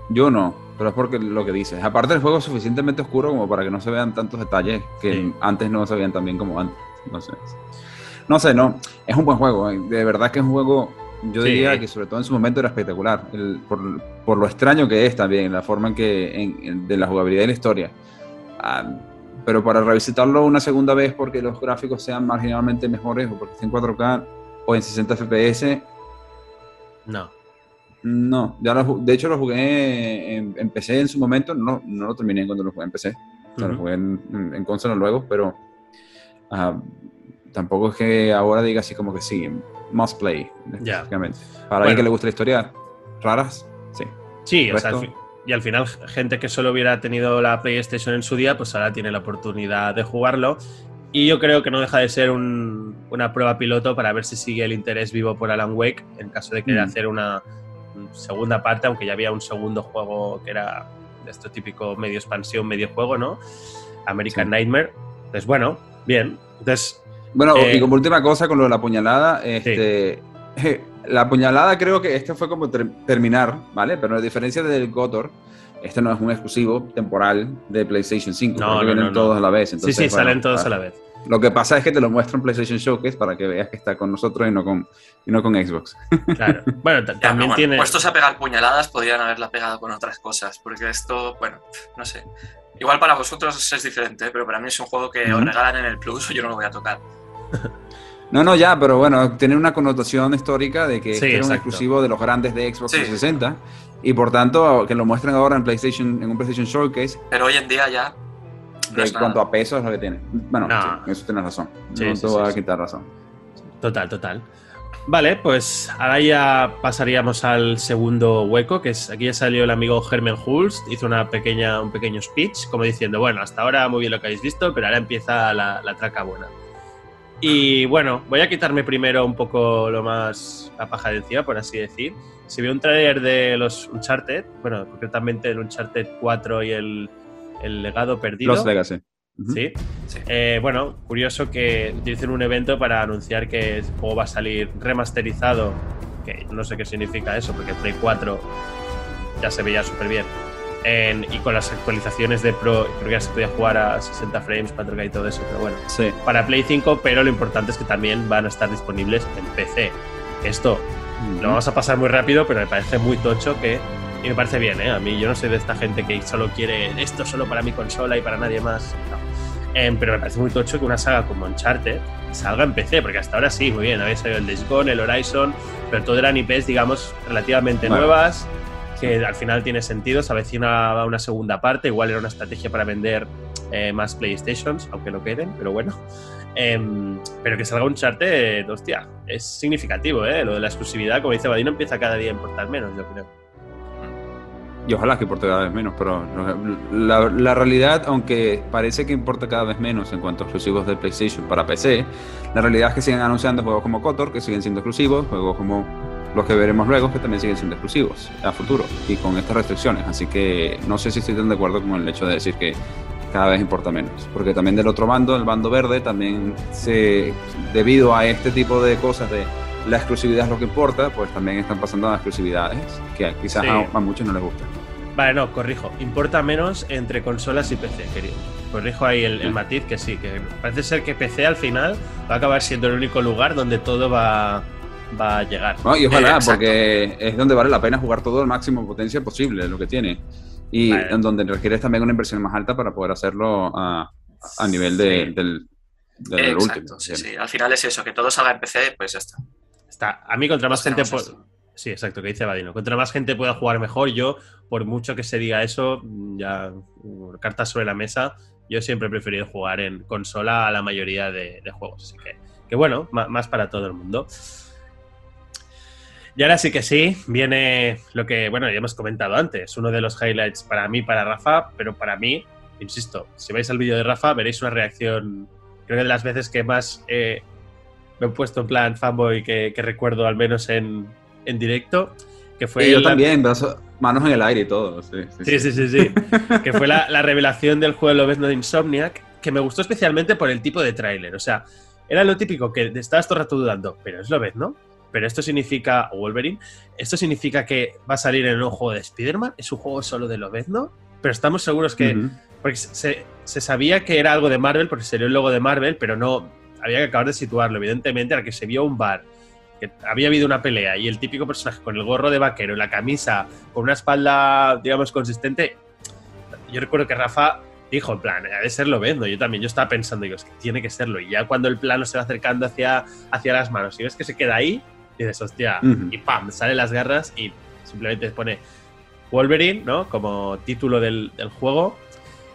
B: yo no, pero es porque lo que dices. Aparte el juego es suficientemente oscuro como para que no se vean tantos detalles que antes no se veían tan bien como antes. No sé. No sé, no. Es un buen juego. Eh. De verdad que es un juego, yo diría que sobre todo en su momento era espectacular. por, lo extraño que es también, la forma en que, de la jugabilidad y la historia. Ah, pero para revisitarlo una segunda vez porque los gráficos sean marginalmente mejores o porque esté en 4K o en 60 FPS.
A: No.
B: No, ya lo, de hecho lo jugué en, PC en su momento, no, no lo terminé cuando lo jugué en PC, o sea, lo jugué en, en, consola luego, pero uh, tampoco es que ahora diga así como que sí, must play, específicamente. Para alguien que le guste la historia, raras, sí.
A: Sí, o sea, y al final gente que solo hubiera tenido la PlayStation en su día, pues ahora tiene la oportunidad de jugarlo. Y yo creo que no deja de ser una prueba piloto para ver si sigue el interés vivo por Alan Wake en caso de querer mm. hacer una segunda parte, aunque ya había un segundo juego que era de esto típico medio expansión, medio juego, ¿no? American Nightmare. Entonces, bueno, bien. Entonces.
B: Bueno, y eh, como última cosa con lo de la puñalada, este. (laughs) La puñalada creo que este fue como terminar, ¿vale? Pero a diferencia del Gotor, este no es un exclusivo temporal de PlayStation 5, no, porque vienen todos a la vez.
A: sí, sí, salen todos a la vez.
B: Lo que pasa es que te lo muestran PlayStation Showcase para que veas que está con nosotros y no con, y no con Xbox. (laughs)
A: Claro. Bueno, también tiene.
C: Puestos a pegar puñaladas, podrían haberla pegado con otras cosas, porque esto, bueno, no sé. Igual para vosotros es diferente, pero para mí es un juego que os regalan en el Plus o yo no lo voy a tocar. (laughs)
B: No, no, ya, pero bueno, tiene una connotación histórica de que es un exclusivo de los grandes de Xbox 360 y por tanto que lo muestren ahora en PlayStation, en un PlayStation Showcase.
C: Pero hoy en día ya
B: en cuanto a peso es lo que tiene. Bueno, eso tienes razón. no te voy a quitar razón.
A: Total, total. Vale, pues ahora ya pasaríamos al segundo hueco, que es aquí ya salió el amigo Herman Hulst, hizo una pequeña, un pequeño speech, como diciendo, bueno, hasta ahora muy bien lo que habéis visto, pero ahora empieza la, la traca buena. Y bueno, voy a quitarme primero un poco lo más la paja de encima, por así decir. Se vio un trailer de los Uncharted, bueno, concretamente el Uncharted 4 y el el legado perdido.
B: Los Legacy.
A: ¿Sí? Eh, bueno, curioso que utilicen un evento para anunciar que el juego va a salir remasterizado, que no sé qué significa eso, porque Play 4 ya se veía súper bien. Y con las actualizaciones de Pro, creo que ya se podía jugar a 60 frames, 4K y todo eso, pero bueno.
B: Sí.
A: Para Play 5, pero lo importante es que también van a estar disponibles en PC. Esto lo vamos a pasar muy rápido, pero me parece muy tocho que y me parece bien, ¿eh? A mí yo no soy de esta gente que solo quiere esto solo para mi consola y para nadie más. No. Em, pero me parece muy tocho que una saga como Uncharted salga en PC, porque hasta ahora sí, muy bien, había salido el Days Gone, el Horizon, pero todo eran IPs, digamos, relativamente nuevas, que al final tiene sentido, se avecina una segunda parte, igual era una estrategia para vender eh, más PlayStations, aunque no queden, pero bueno. Em, pero que salga Uncharted, hostia, es significativo, ¿eh? Lo de la exclusividad, como dice Vadino, empieza cada día a importar menos, yo creo
B: y ojalá que importe cada vez menos, pero la, realidad, aunque parece que importa cada vez menos en cuanto a exclusivos de PlayStation para PC, la realidad es que siguen anunciando juegos como KOTOR, que siguen siendo exclusivos, juegos como los que veremos luego, que también siguen siendo exclusivos a futuro y con estas restricciones. Así que no sé si estoy tan de acuerdo con el hecho de decir que cada vez importa menos, porque también del otro bando, el bando verde, también se, debido a este tipo de cosas de la exclusividad es lo que importa, pues también están pasando a exclusividades que quizás a, muchos no les gusta.
A: Vale, no, corrijo. Importa menos entre consolas y PC, querido. Corrijo ahí el, matiz que sí, que parece ser que PC al final va a acabar siendo el único lugar donde todo va, va a llegar.
B: y ojalá, porque es donde vale la pena jugar todo al máximo potencia posible, lo que tiene. Y en donde requieres también una inversión más alta para poder hacerlo a, a nivel de, del, del último.
C: Sí, sí, al final es eso, que todo salga en PC, pues ya está.
A: A mí, contra más gente. Sí, exacto, que dice Vadino. Contra más gente pueda jugar mejor, yo, por mucho que se diga eso, ya cartas sobre la mesa, yo siempre he preferido jugar en consola a la mayoría de, juegos. Así que, que bueno, más para todo el mundo. Y ahora sí que sí, viene lo que, bueno, ya hemos comentado antes, uno de los highlights para mí, para Rafa, pero para mí, insisto, si vais al vídeo de Rafa veréis una reacción, creo que de las veces que más eh, me he puesto en plan fanboy que, recuerdo al menos en, directo. Que fue
B: yo también, manos en el aire y todo. Sí,
A: sí, sí. sí, (laughs) que fue la, revelación del juego Lobezno de Insomniac, que me gustó especialmente por el tipo de tráiler. O sea, era lo típico que estabas todo el rato dudando, pero es Lobezno. Pero esto significa, Wolverine, esto significa que va a salir en un juego de Spider-Man, es un juego solo de Lobezno, pero estamos seguros que. Porque se, se, sabía que era algo de Marvel, porque sería el logo de Marvel, pero no, había que acabar de situarlo. Evidentemente, a que se vio un bar, que había habido una pelea y el típico personaje con el gorro de vaquero y la camisa, con una espalda, digamos, consistente. Yo recuerdo que Rafa dijo, en plan, ha de serlo vendo. Yo también, yo estaba pensando, digo, es que tiene que serlo. Y ya cuando el plano se va acercando hacia, hacia las manos y ves que se queda ahí, dices, hostia, y pam, salen las garras y simplemente pone Wolverine, ¿no? Como título del, juego.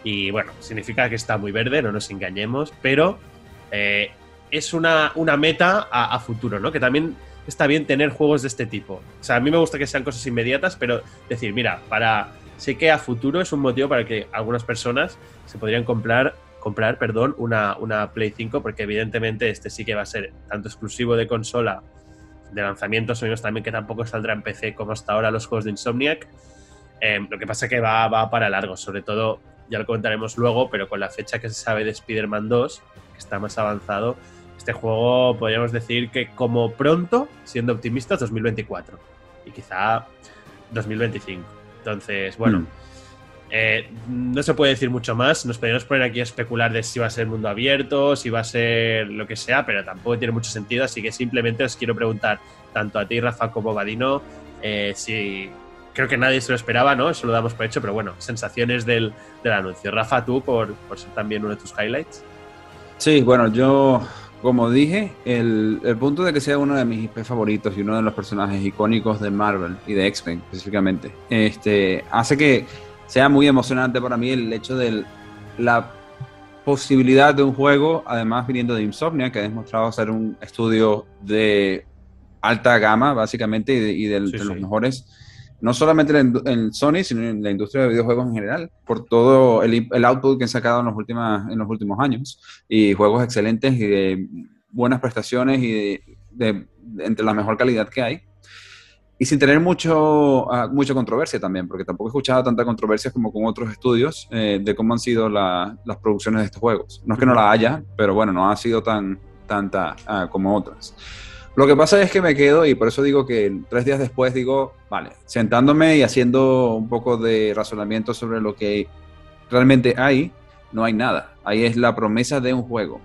A: Y bueno, significa que está muy verde, no nos engañemos, pero eh, es una, una meta a, futuro, ¿no? Que también está bien tener juegos de este tipo. O sea, a mí me gusta que sean cosas inmediatas, pero decir, mira, para sé que a futuro es un motivo para que algunas personas se podrían comprar comprar, perdón, una, una Play 5, porque evidentemente este sí que va a ser tanto exclusivo de consola de lanzamiento, sabemos también que tampoco saldrá en PC como hasta ahora los juegos de Insomniac. Em, lo que pasa es que va, va, para largo, sobre todo, ya lo comentaremos luego, pero con la fecha que se sabe de Spider-Man 2, que está más avanzado, este juego podríamos decir que como pronto, siendo optimistas, 2024 y quizá 2025. Entonces, bueno, mm. Eh, no se puede decir mucho más. Nos podríamos poner aquí a especular de si va a ser mundo abierto, si va a ser lo que sea, pero tampoco tiene mucho sentido. Así que simplemente os quiero preguntar, tanto a ti, Rafa, como a eh, si creo que nadie se lo esperaba, ¿no? Eso lo damos por hecho, pero bueno, sensaciones del, anuncio. Rafa, tú, por, por ser también uno de tus highlights.
B: Sí, bueno, yo como dije, el, punto de que sea uno de mis IP favoritos y uno de los personajes icónicos de Marvel y de X-Men específicamente, este, hace que sea muy emocionante para mí el hecho de la posibilidad de un juego, además viniendo de Insomnia, que ha demostrado ser un estudio de alta gama, básicamente, y de, los mejores no solamente en, Sony, sino en la industria de videojuegos en general, por todo el, el, output que han sacado en los, últimos, en los últimos años, y juegos excelentes y de buenas prestaciones y de, entre la mejor calidad que hay. Y sin tener mucho, uh, mucha controversia también, porque tampoco he escuchado tanta controversia como con otros estudios eh, de cómo han sido las producciones de estos juegos. No es que no la haya, pero bueno, no ha sido tan tanta uh, como otras. Lo que pasa es que me quedo y por eso digo que tres días después digo, vale, sentándome y haciendo un poco de razonamiento sobre lo que realmente hay, no hay nada. Ahí es la promesa de un juego.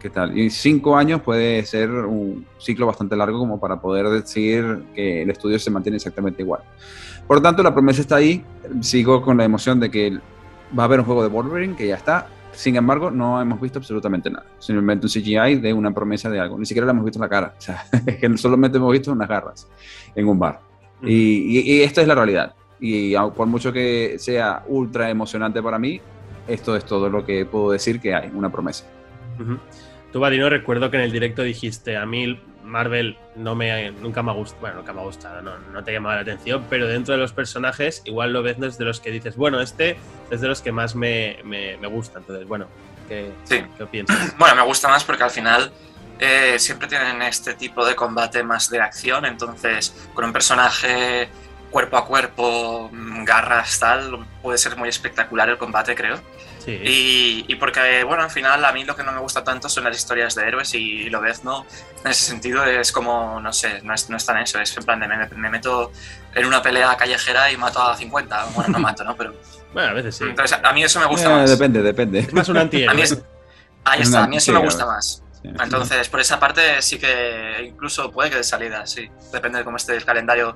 B: ¿Qué tal? Y cinco años puede ser un ciclo bastante largo como para poder decir que el estudio se mantiene exactamente igual. Por lo tanto, la promesa está ahí. Sigo con la emoción de que va a haber un juego de Wolverine que ya está. Sin embargo, no hemos visto absolutamente nada. Simplemente un CGI de una promesa de algo. Ni siquiera le hemos visto la cara. O sea, (laughs) es que solamente hemos visto unas garras en un bar. y, esto es la realidad. Y por mucho que sea ultra emocionante para mí, esto es todo lo que puedo decir que hay, una promesa.
A: Tú, Vadino, recuerdo que en el directo dijiste, a mí Marvel no me, nunca me ha gustado, bueno, nunca me ha gustado, no, no te llamaba la atención, pero dentro de los personajes igual lo ves desde los que dices, bueno, este es de los que más me, me, gusta, entonces, bueno, ¿qué, ¿qué piensas? (clears throat)
C: Bueno, me gusta más porque al final eh, siempre tienen este tipo de combate más de acción, entonces con un personaje cuerpo a cuerpo, mm, garras, tal, puede ser muy espectacular el combate, creo. Y, porque, bueno, al final a mí lo que no me gusta tanto son las historias de héroes y lo ves, ¿no? En ese sentido es como, no sé, no es, no es tan eso, es en plan de me, meto en una pelea callejera y mato a 50. Bueno, no mato, ¿no? Pero...
A: bueno, a veces sí.
C: Entonces, a mí eso me gusta
B: eh,
C: más.
B: Depende, depende.
A: Es más un anti
C: Ahí está, a mí eso me gusta más. Entonces, por esa parte sí que incluso puede que de salida, sí. Depende de cómo esté el calendario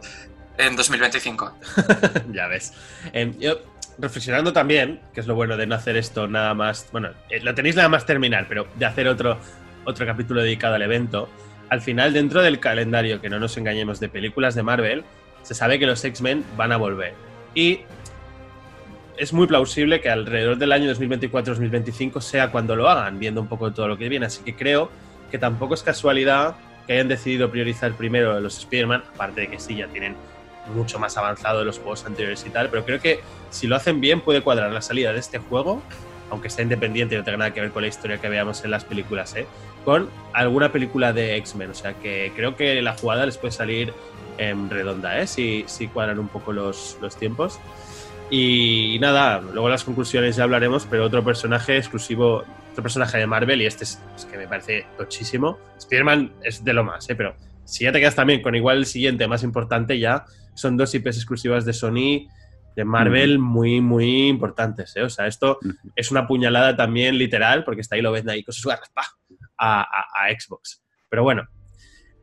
C: en 2025. (laughs)
A: ya ves. Em, yo reflexionando también, que es lo bueno de no hacer esto nada más, bueno, eh, lo tenéis nada más terminar, pero de hacer otro, otro capítulo dedicado al evento, al final dentro del calendario, que no nos engañemos, de películas de Marvel, se sabe que los X-Men van a volver. Y es muy plausible que alrededor del año 2024-2025 sea cuando lo hagan, viendo un poco todo lo que viene. Así que creo que tampoco es casualidad que hayan decidido priorizar primero los Spider-Man, aparte de que sí, ya tienen mucho más avanzado de los juegos anteriores y tal, pero creo que si lo hacen bien puede cuadrar la salida de este juego, aunque sea independiente y no tenga nada que ver con la historia que veamos en las películas, ¿eh? con alguna película de X-Men. O sea que creo que la jugada les puede salir en redonda, ¿eh? si, si cuadran un poco los, los tiempos. Y, nada, luego las conclusiones ya hablaremos, pero otro personaje exclusivo, otro personaje de Marvel, y este es, que me parece tochísimo. Spider-Man es de lo más, ¿eh? pero si ya te quedas también con igual el siguiente más importante, ya son dos IPs exclusivas de Sony, de Marvel, muy, muy importantes. ¿eh? O sea, esto es una puñalada también literal, porque está ahí lo ven ahí con sus garras a, a, Xbox. Pero bueno.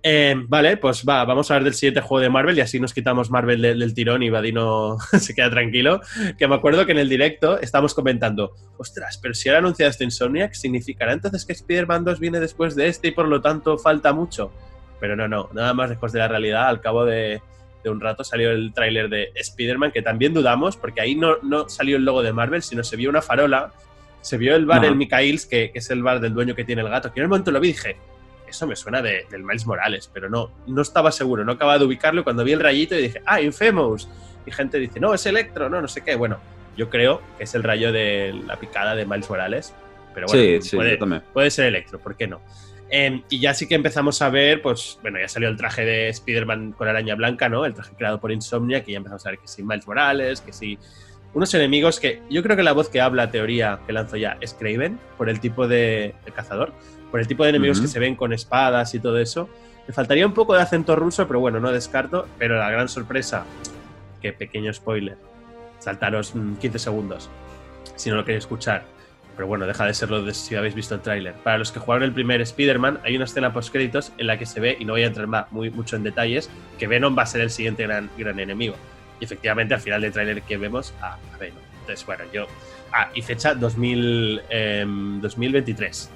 A: Eh, vale, pues va, vamos a hablar del siguiente juego de Marvel y así nos quitamos Marvel del, tirón y Vadino (laughs) se queda tranquilo. Que me acuerdo que en el directo estamos comentando, ostras, pero si ahora anunciado esto Insomniac, ¿significará entonces que Spider-Man 2 viene después de este y por lo tanto falta mucho? Pero no, no, nada más lejos de la realidad. Al cabo de, de un rato salió el tráiler de Spider-Man, que también dudamos, porque ahí no, no salió el logo de Marvel, sino se vio una farola, se vio el bar,
B: Ajá.
A: el Mikhails, que, que es el bar del dueño que tiene el gato, que en el momento lo vi y dije, eso me suena de- del Miles Morales, pero no, no estaba seguro, no acababa de ubicarlo. Cuando vi el rayito y dije, ah, Infamous. Y gente dice, no, es Electro, no, no sé qué. Bueno, yo creo que es el rayo de la picada de Miles Morales, pero bueno,
B: sí, sí,
A: puede ser Electro, ¿por qué no? Eh, y ya sí que empezamos a ver, pues, bueno, ya salió el traje de Spider-Man con araña blanca, ¿no? El traje creado por Insomnia, que ya empezamos a ver que sí, Miles Morales, que sí. Unos enemigos que yo creo que la voz que habla, teoría que lanzo ya, es Craven, por el tipo de, de cazador, por el tipo de enemigos que se ven con espadas y todo eso. Me faltaría un poco de acento ruso, pero bueno, no descarto. Pero la gran sorpresa, que pequeño spoiler, saltaros mm, 15 segundos, si no lo queréis escuchar. Pero bueno, deja de serlo de si habéis visto el tráiler. Para los que jugaron el primer Spider-Man, hay una escena post-créditos en la que se ve, y no voy a entrar más, muy, mucho en detalles, que Venom va a ser el siguiente gran, gran enemigo. Y efectivamente, al final del tráiler que vemos, a, a Venom. Entonces, bueno, yo... Ah, y fecha 2000, em, 2023.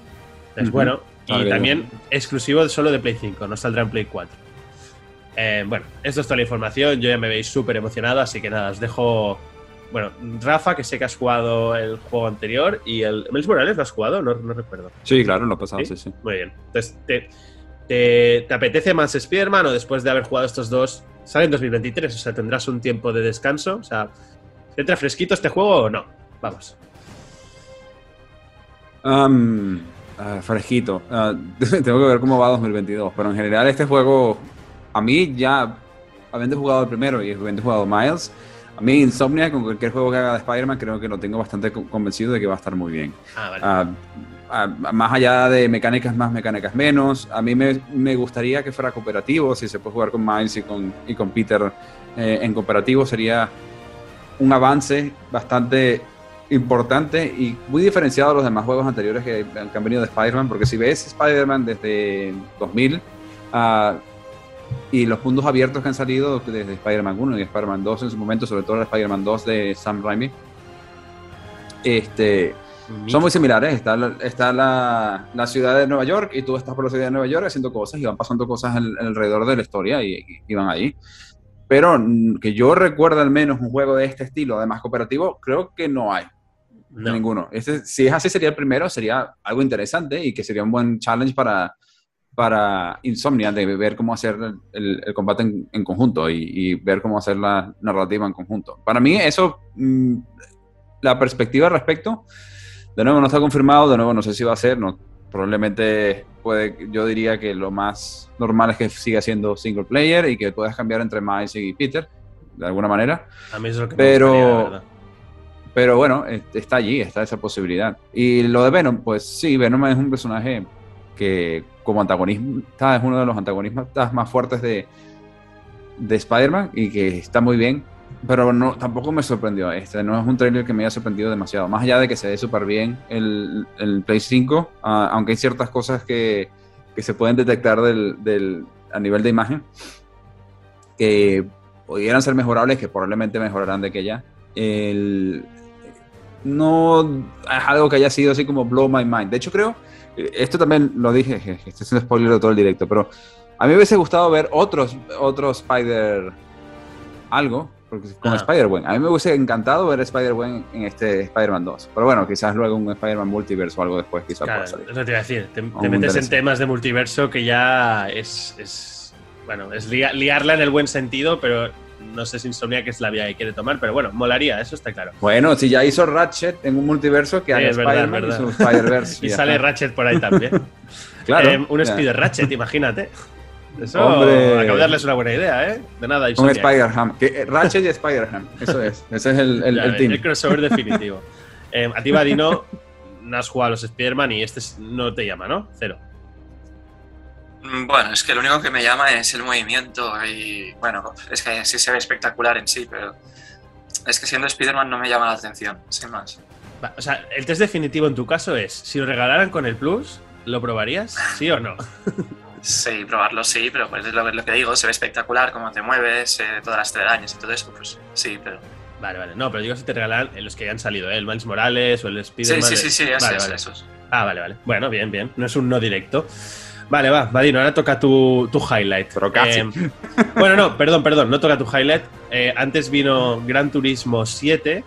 A: Entonces,
B: Ujú.
A: bueno, y
B: Ah, bien.
A: también exclusivo solo de Play 5, no saldrá en Play 4. Eh, bueno, esto es toda la información. Yo ya me veis súper emocionado, así que nada, os dejo. Bueno, Rafa, que sé que has jugado el juego anterior y el. ¿Miles Morales lo has jugado? No, no recuerdo.
B: Sí, claro, lo he pasado,
A: ¿Sí?
B: sí, sí.
A: Muy bien. Entonces, ¿te, te, te apetece más Spider-Man o después de haber jugado estos dos? Sale en 2023, o sea, tendrás un tiempo de descanso. O sea, ¿te entra fresquito este juego o no? Vamos.
B: Am, ah, fresquito. Ah, (laughs) tengo que ver cómo va 2022. Pero en general, este juego, a mí ya, habiendo jugado el primero y habiendo jugado Miles, a mí Insomnia, con cualquier juego que haga de Spider-Man, creo que lo tengo bastante co- convencido de que va a estar muy bien.
A: Ah, vale.
B: Ah, ah, más allá de mecánicas más, mecánicas menos, a mí me, me gustaría que fuera cooperativo, si se puede jugar con Miles y con, y con Peter eh, en cooperativo sería un avance bastante importante y muy diferenciado de los demás juegos anteriores que, que han venido de Spider-Man, porque si ves Spider-Man desde 2000 ah, y los mundos abiertos que han salido desde Spider-Man 1 y Spider-Man 2 en su momento, sobre todo el Spider-Man 2 de Sam Raimi, este, son muy similares. Está, la- está la, la ciudad de Nueva York y tú estás por la ciudad de Nueva York haciendo cosas y van pasando cosas al- alrededor de la historia y, y- y van ahí. Pero que yo recuerdo al menos un juego de este estilo, además cooperativo, creo que no hay
A: No.
B: ninguno. Este, si es así, sería el primero, sería algo interesante y que sería un buen challenge para, para Insomnia de ver cómo hacer el, el- combate en, en conjunto y, y ver cómo hacer la narrativa en conjunto. Para mí, eso, mm, la perspectiva al respecto, de nuevo no está confirmado, de nuevo no sé si va a ser, no, probablemente puede, yo diría que lo más normal es que siga siendo single player y que puedas cambiar entre Miles y Peter, de alguna manera.
A: A mí es lo que
B: Pero-
A: me gustaría.
B: Pero bueno, está allí, está esa posibilidad. Y lo de Venom, pues sí, Venom es un personaje que como antagonista es uno de los antagonistas más fuertes de, de Spider-Man y que está muy bien. Pero no, tampoco me sorprendió. Este no es un trailer que me haya sorprendido demasiado. Más allá de que se ve súper bien el, el Play 5, ah, aunque hay ciertas cosas que, que se pueden detectar del, a nivel de imagen que pudieran ser mejorables, que probablemente mejorarán de que ya. El, no es algo que haya sido así como blow my mind. De hecho, creo, esto también lo dije, je, (laughs) je, estoy haciendo spoiler de todo el directo, pero a mí me hubiese gustado ver otros, otros Spider algo, porque con
A: Ah.
B: Spider-Gwen. A mí me hubiese encantado ver Spider-Gwen en este Spider-Man 2. Pero bueno, quizás luego un Spider-Man Multiverse o algo después, quizás
A: Claro,
B: pueda salir.
A: eso te iba a decir. Te, te metes en temas de multiverso que ya es. es- bueno, es lia- liarla en el buen sentido, pero no sé si Insomnia que es la vía que quiere tomar, pero bueno, molaría, eso está claro.
B: Bueno, si ya hizo Ratchet en un multiverso, que
A: Sí,
B: haga Spider-Man y. Spider-Verse. (laughs)
A: Y
B: ya
A: sale. Ratchet por ahí también. (laughs)
B: Claro.
A: Eh, un
B: ya.
A: Spider Ratchet, imagínate. Eso
B: Hombre.
A: acabo de darles una buena idea, ¿eh? De nada,
B: Un. Spider-Ham. Eh, Ratchet y Spider-Ham. (laughs) Eso es. Ese es el, el,
A: Ya
B: el
A: ves,
B: team.
A: el crossover definitivo. Eh, a ti, Vadino, no has jugado a los Spider-Man y este es- no te llama, ¿no? Cero.
C: Mm, Bueno, es que lo único que me llama es el movimiento y bueno, es que sí se ve espectacular en sí, pero es que siendo Spider-Man no me llama la atención, sin más.
A: Va, O sea, el test definitivo en tu caso es, si lo regalaran con el Plus, ¿lo probarías? ¿Sí o no? (laughs)
C: Sí, probarlo sí, pero pues es lo, lo que digo, se ve espectacular, cómo te mueves, eh, todas las telarañas y todo eso, pues sí, pero...
A: Vale, vale. No, pero digo si te regalaran en los que hayan salido, ¿eh? El Miles Morales o el
C: Sí,
A: Spider-Man.
C: sí, sí, sí,
A: de- vale, vale.
C: esos.
A: Ah, vale, vale. Bueno, bien, bien. No es un no directo. Vale, va, Vadino, ahora toca tu, tu highlight.
B: Pero casi.
A: Eh, bueno, no, perdón, perdón, no toca tu highlight. Eh, antes vino Gran Turismo 7.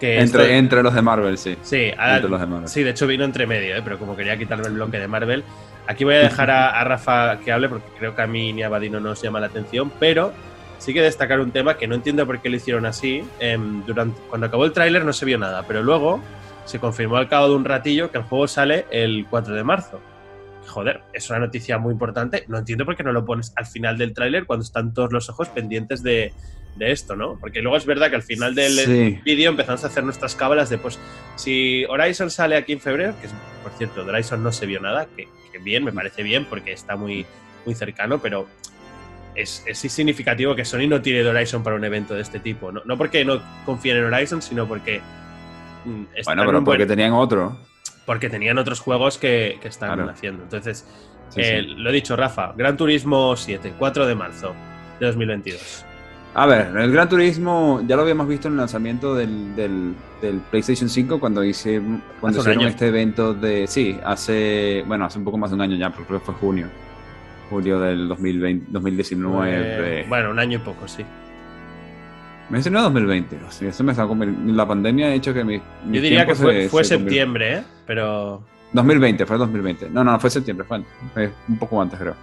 A: Que
B: Entre, entre los de Marvel, sí.
A: Sí, ahora-
B: entre los de Marvel.
A: sí, de hecho vino entre medio, eh, pero como quería quitarme el bloque de Marvel. Aquí voy a dejar a, a Rafa que hable porque creo que a mí ni a Vadino nos llama la atención, pero sí que destacar un tema que no entiendo por qué lo hicieron así. Em, durante, cuando acabó el tráiler no se vio nada, pero luego se confirmó al cabo de un ratillo que el juego sale el 4 de marzo. Joder, es una noticia muy importante. No entiendo por qué no lo pones al final del tráiler cuando están todos los ojos pendientes de, de esto, ¿no? Porque luego es verdad que al final del
B: Sí.
A: vídeo empezamos a hacer nuestras cábalas de, pues, si Horizon sale aquí en febrero, que es, por cierto, de Horizon no se vio nada, que, que bien, me parece bien porque está muy, muy cercano, pero es, es significativo que Sony no tire de Horizon para un evento de este tipo. No, no porque no confíen en Horizon, sino porque... mm,
B: Bueno,
A: en
B: pero porque
A: buen-
B: tenían otro.
A: Porque tenían otros juegos que, que están
B: Claro.
A: haciendo. Entonces,
B: Sí,
A: eh,
B: sí.
A: lo he dicho, Rafa, Gran Turismo 7, 4 de marzo de 2022.
B: A ver, el Gran Turismo ya lo habíamos visto en el lanzamiento del, del- del PlayStation 5 cuando hicieron, cuando hicieron
A: año.
B: este evento de... Sí, hace... Bueno, hace un poco más de un año ya, pero creo que fue junio. Julio del 2020, 2019.
A: Eh, bueno, un año y poco, sí.
B: Me dice no 2020. o sea, eso me está conver- La pandemia ha hecho que mi.
A: Yo diría que fue, fue septiembre, ¿eh? Pero
B: 2020, fue 2020. No, no, fue septiembre, fue, fue un poco antes, creo.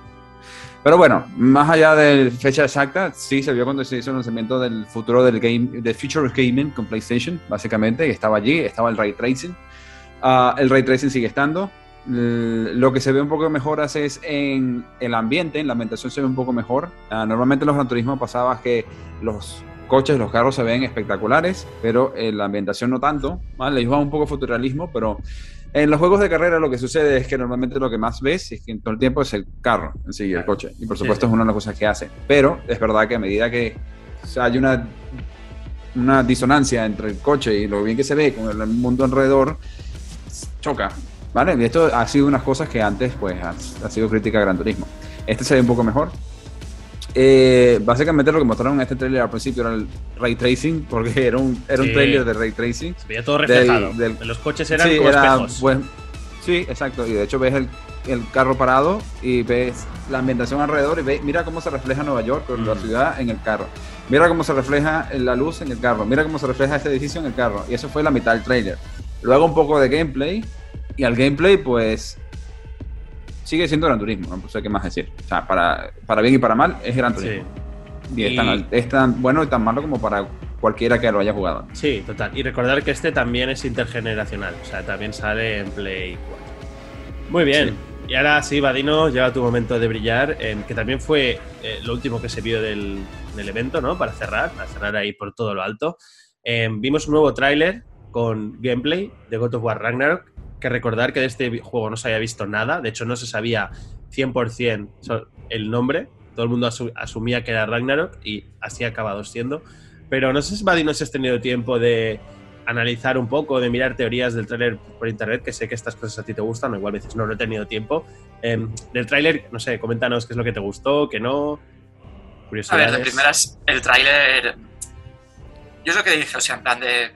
B: Pero bueno, más allá de fecha exacta, sí se vio cuando se hizo el lanzamiento del futuro del game, del Future of Gaming con PlayStation, básicamente, que estaba allí, estaba el Ray Tracing. Ah, el Ray Tracing sigue estando. L- Lo que se ve un poco mejor es en el ambiente, en la ambientación se ve un poco mejor. Ah, normalmente en los Gran Turismo pasaba que los coches, los carros se ven espectaculares, pero en la ambientación no tanto. ¿vale? Ellos van un poco futuralismo, pero en los juegos de carrera lo que sucede es que normalmente lo que más ves es que todo el tiempo es el carro en sí, el coche. Y por
A: Sí,
B: supuesto
A: sí.
B: es una de las cosas que hace. Pero es verdad que a medida que o sea, hay una, una disonancia entre el coche y lo bien que se ve con el mundo alrededor, choca. ¿Vale? Y esto ha sido unas cosas que antes pues ha, ha sido crítica a Gran Turismo. Este se ve un poco mejor. Eh, básicamente lo que mostraron en este trailer al principio era el ray tracing, porque era un, era un trailer de ray tracing.
A: se veía todo reflejado.
B: del-
A: Los coches eran
B: Sí,
A: como
B: era,
A: espejos.
B: pues, sí, exacto. Y de hecho ves el, el carro parado y ves la ambientación alrededor y ves, mira cómo se refleja Nueva York, o la
A: Mm.
B: ciudad, en el carro. Mira cómo se refleja la luz en el carro. Mira cómo se refleja este edificio en el carro. Y eso fue la mitad del trailer. Luego un poco de gameplay. Y al gameplay, pues. Sigue siendo Gran Turismo, no sé qué más decir. O sea, para, para bien y para mal, es Gran
A: Sí,
B: Turismo. Y, es,
A: Y-
B: tan, es tan bueno y tan malo como para cualquiera que lo haya jugado.
A: sí, total. Y recordar que este también es intergeneracional. O sea, también sale en Play 4. Muy bien. Y ahora sí, Vadino, llega tu momento de brillar, que también fue eh, lo último que se vio del, del evento, ¿no? Para cerrar, para cerrar ahí por todo lo alto. Em, vimos un nuevo tráiler con gameplay de God of War Ragnarok, que recordar que de este juego no se había visto nada, de hecho no se sabía 100% so- el nombre, todo el mundo asu- asumía que era Ragnarok y así ha acabado siendo. Pero no sé si Vadino si has tenido tiempo de analizar un poco, de mirar teorías del tráiler por internet, que sé que estas cosas a ti te gustan, o igual dices, no, no he tenido tiempo. Em, del tráiler, no sé, coméntanos qué es lo que te gustó, qué no.
C: A
A: Curiosidades.
C: ver, de primeras, el tráiler... Yo es lo que dije, o sea, en plan de...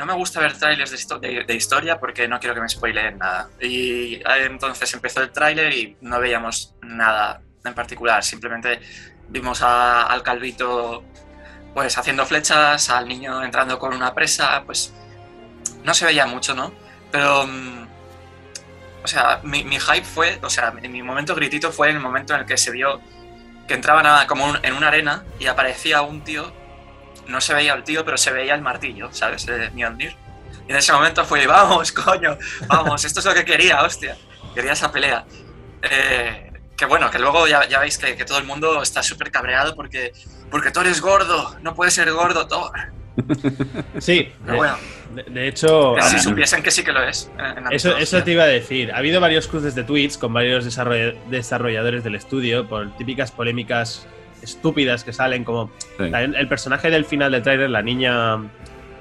C: No me gusta ver trailers de, de- historia porque no quiero que me spoileen nada. Y eh, entonces empezó el tráiler y no veíamos nada en particular. Simplemente vimos a- al calvito pues haciendo flechas, al niño entrando con una presa, pues no se veía mucho, ¿no? Pero... mm, o sea, mi, hype fue, o sea, mi, momento gritito fue en el momento en el que se vio que entraban a- como en una arena y aparecía un tío, no se veía el tío, pero se veía el martillo, ¿sabes? De Mjolnir. Y en ese momento fue, vamos, coño, vamos, esto es lo que quería, hostia. Quería esa pelea. Eh, que bueno, que luego ya, ya veis que, que todo el mundo está súper cabreado porque, porque Thor es gordo, no puede ser gordo Thor. (laughs)
A: Sí,
C: Pero bueno,
A: de, de hecho,
C: que si
B: ah,
C: supiesen que sí que lo es. eh, en la
A: Eso, eso te iba a decir. Ha habido varios cruces de tweets con varios desarrolla- desarrolladores del estudio por típicas polémicas estúpidas que salen como
B: Sí.
A: el personaje del final del tráiler, la niña...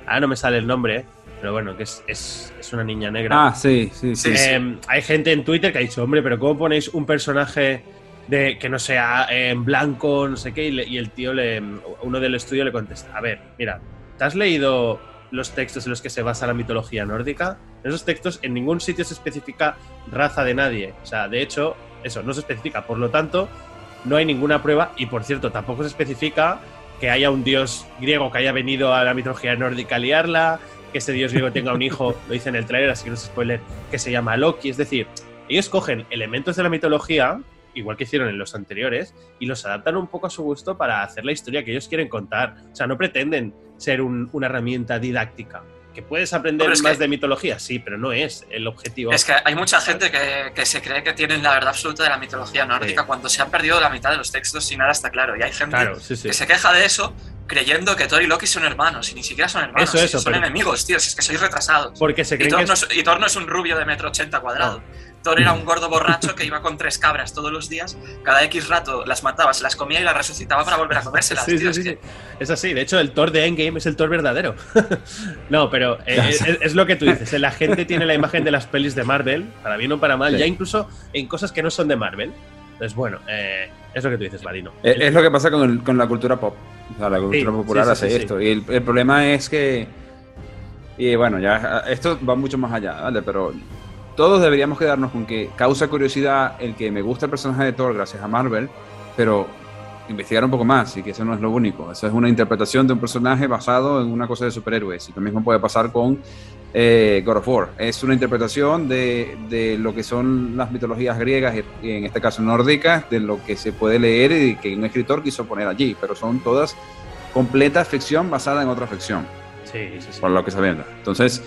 A: Ah, no me sale el nombre, pero bueno, que es, es- es una niña negra.
B: Ah, sí, sí, sí.
A: Eh, hay gente en Twitter que ha dicho, hombre, pero ¿cómo ponéis un personaje de que no sea eh, en blanco, no sé qué? Y, le- y el tío, le, uno del estudio le contesta, a ver, mira, ¿te has leído los textos en los que se basa la mitología nórdica? En esos textos en ningún sitio se especifica raza de nadie. O sea, de hecho, eso, no se especifica. Por lo tanto, no hay ninguna prueba y, por cierto, tampoco se especifica que haya un dios griego que haya venido a la mitología nórdica a liarla, que ese dios griego tenga un hijo, lo dice en el trailer, así que no se spoiler, que se llama Loki. Es decir, ellos cogen elementos de la mitología, igual que hicieron en los anteriores, y los adaptan un poco a su gusto para hacer la historia que ellos quieren contar. O sea, no pretenden ser una herramienta didáctica. ¿Que puedes aprender más de mitología? Sí, pero no es el objetivo.
C: Es que hay mucha gente que, se cree que tienen la verdad absoluta de la mitología nórdica cuando se han perdido la mitad de los textos y nada está claro. Y hay gente que se queja de eso creyendo que Thor y Loki son hermanos y ni siquiera son hermanos. son enemigos, tío. es que sois retrasados.
A: Porque se creen y,
C: Thor que no es, un rubio de metro ochenta cuadrado. Thor era un gordo borracho que iba con tres cabras todos los días, cada X rato las mataba, se las comía y las resucitaba para volver a comérselas. (laughs) Sí, sí, sí,
A: Es así, de hecho el Thor de Endgame es el Thor verdadero. (laughs) no, pero eh, es, lo que tú dices, la gente tiene la imagen de las pelis de Marvel, para bien o para mal, ya incluso en cosas que no son de Marvel. Entonces, bueno, eh, es lo que tú dices, Marino.
B: Es, lo que pasa con, con, la cultura pop. O sea, la cultura popular hace esto. Y el, el problema es que... Y bueno, ya esto va mucho más allá, ¿vale? Pero todos deberíamos quedarnos con que causa curiosidad el que me gusta el personaje de Thor gracias a Marvel, pero investigar un poco más y que eso no es lo único. Eso es una interpretación de un personaje basado en una cosa de superhéroes. Y lo mismo puede pasar con eh, God of War. Es una interpretación de, de, lo que son las mitologías griegas y en este caso nórdicas, de lo que se puede leer y que un escritor quiso poner allí, pero son todas completa ficción basada en otra ficción.
A: Sí, sí, sí.
B: Por lo que se venda. Entonces,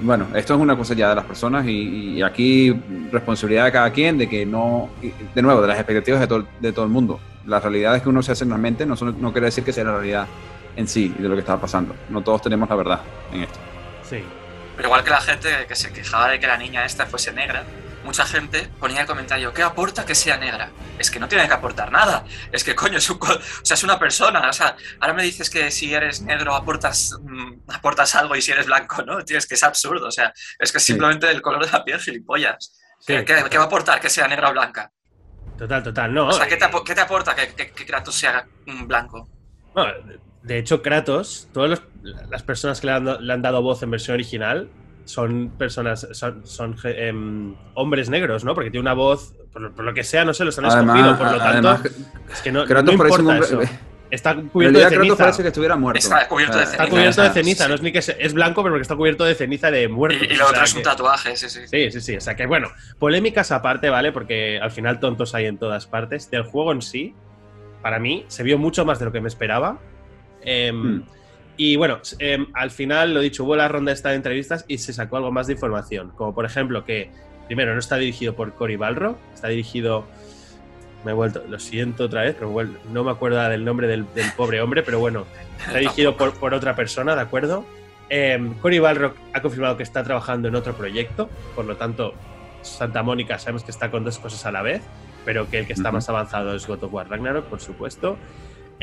B: bueno, esto es una cosa ya de las personas y, aquí responsabilidad de cada quien de que no, de nuevo, de las expectativas de todo, de todo el mundo. Las realidades que uno se hace en la mente no, no quiere decir que sea la realidad en sí y de lo que está pasando. No todos tenemos la verdad en esto.
A: Sí.
C: Pero igual que la gente que se quejaba de que la niña esta fuese negra, mucha gente ponía el comentario, ¿qué aporta que sea negra? Es que no tiene que aportar nada. Es que, coño, es, o sea, es una persona. O sea, ahora me dices que si eres negro aportas, mm, aportas algo y si eres blanco, ¿no? Tío, es que es absurdo. O sea, es que simplemente el color de la piel, gilipollas. ¿Qué, ¿Qué, va a aportar que sea negra o blanca?
A: Total, total, no.
C: O sea, ¿qué te, ¿qué te aporta que, que, Kratos sea blanco?
A: De hecho, Kratos, todas las personas que le han, le han dado voz en versión original son personas, son, son em, hombres negros, ¿no? Porque tiene una voz, por, lo que sea, no se los han escogido, por lo tanto, es que no, no importa eso. (laughs) Está cubierto de ceniza.
B: parece que estuviera muerto.
C: Está cubierto de ceniza.
A: Está cubierto de ceniza, no es ni que es blanco, pero porque está cubierto de ceniza de muertos.
C: Y, lo otro es un tatuaje, sí, sí.
A: Sí, sí, sí. O sea que, bueno, polémicas aparte, ¿vale? Porque al final tontos hay en todas partes. Del juego en sí, para mí, se vio mucho más de lo que me esperaba. Eh, y bueno, em, al final, lo dicho, hubo la ronda esta de entrevistas y se sacó algo más de información. Como por ejemplo que, primero, no está dirigido por Cory Balro, está dirigido. Me he vuelto, lo siento otra vez, pero no me acuerdo del nombre del, pobre hombre, pero bueno, está dirigido por, por otra persona, ¿de acuerdo? Eh, Cory Balrock ha confirmado que está trabajando en otro proyecto, por lo tanto, Santa Mónica sabemos que está con dos cosas a la vez, pero que el que está más avanzado es God of War Ragnarok, por supuesto.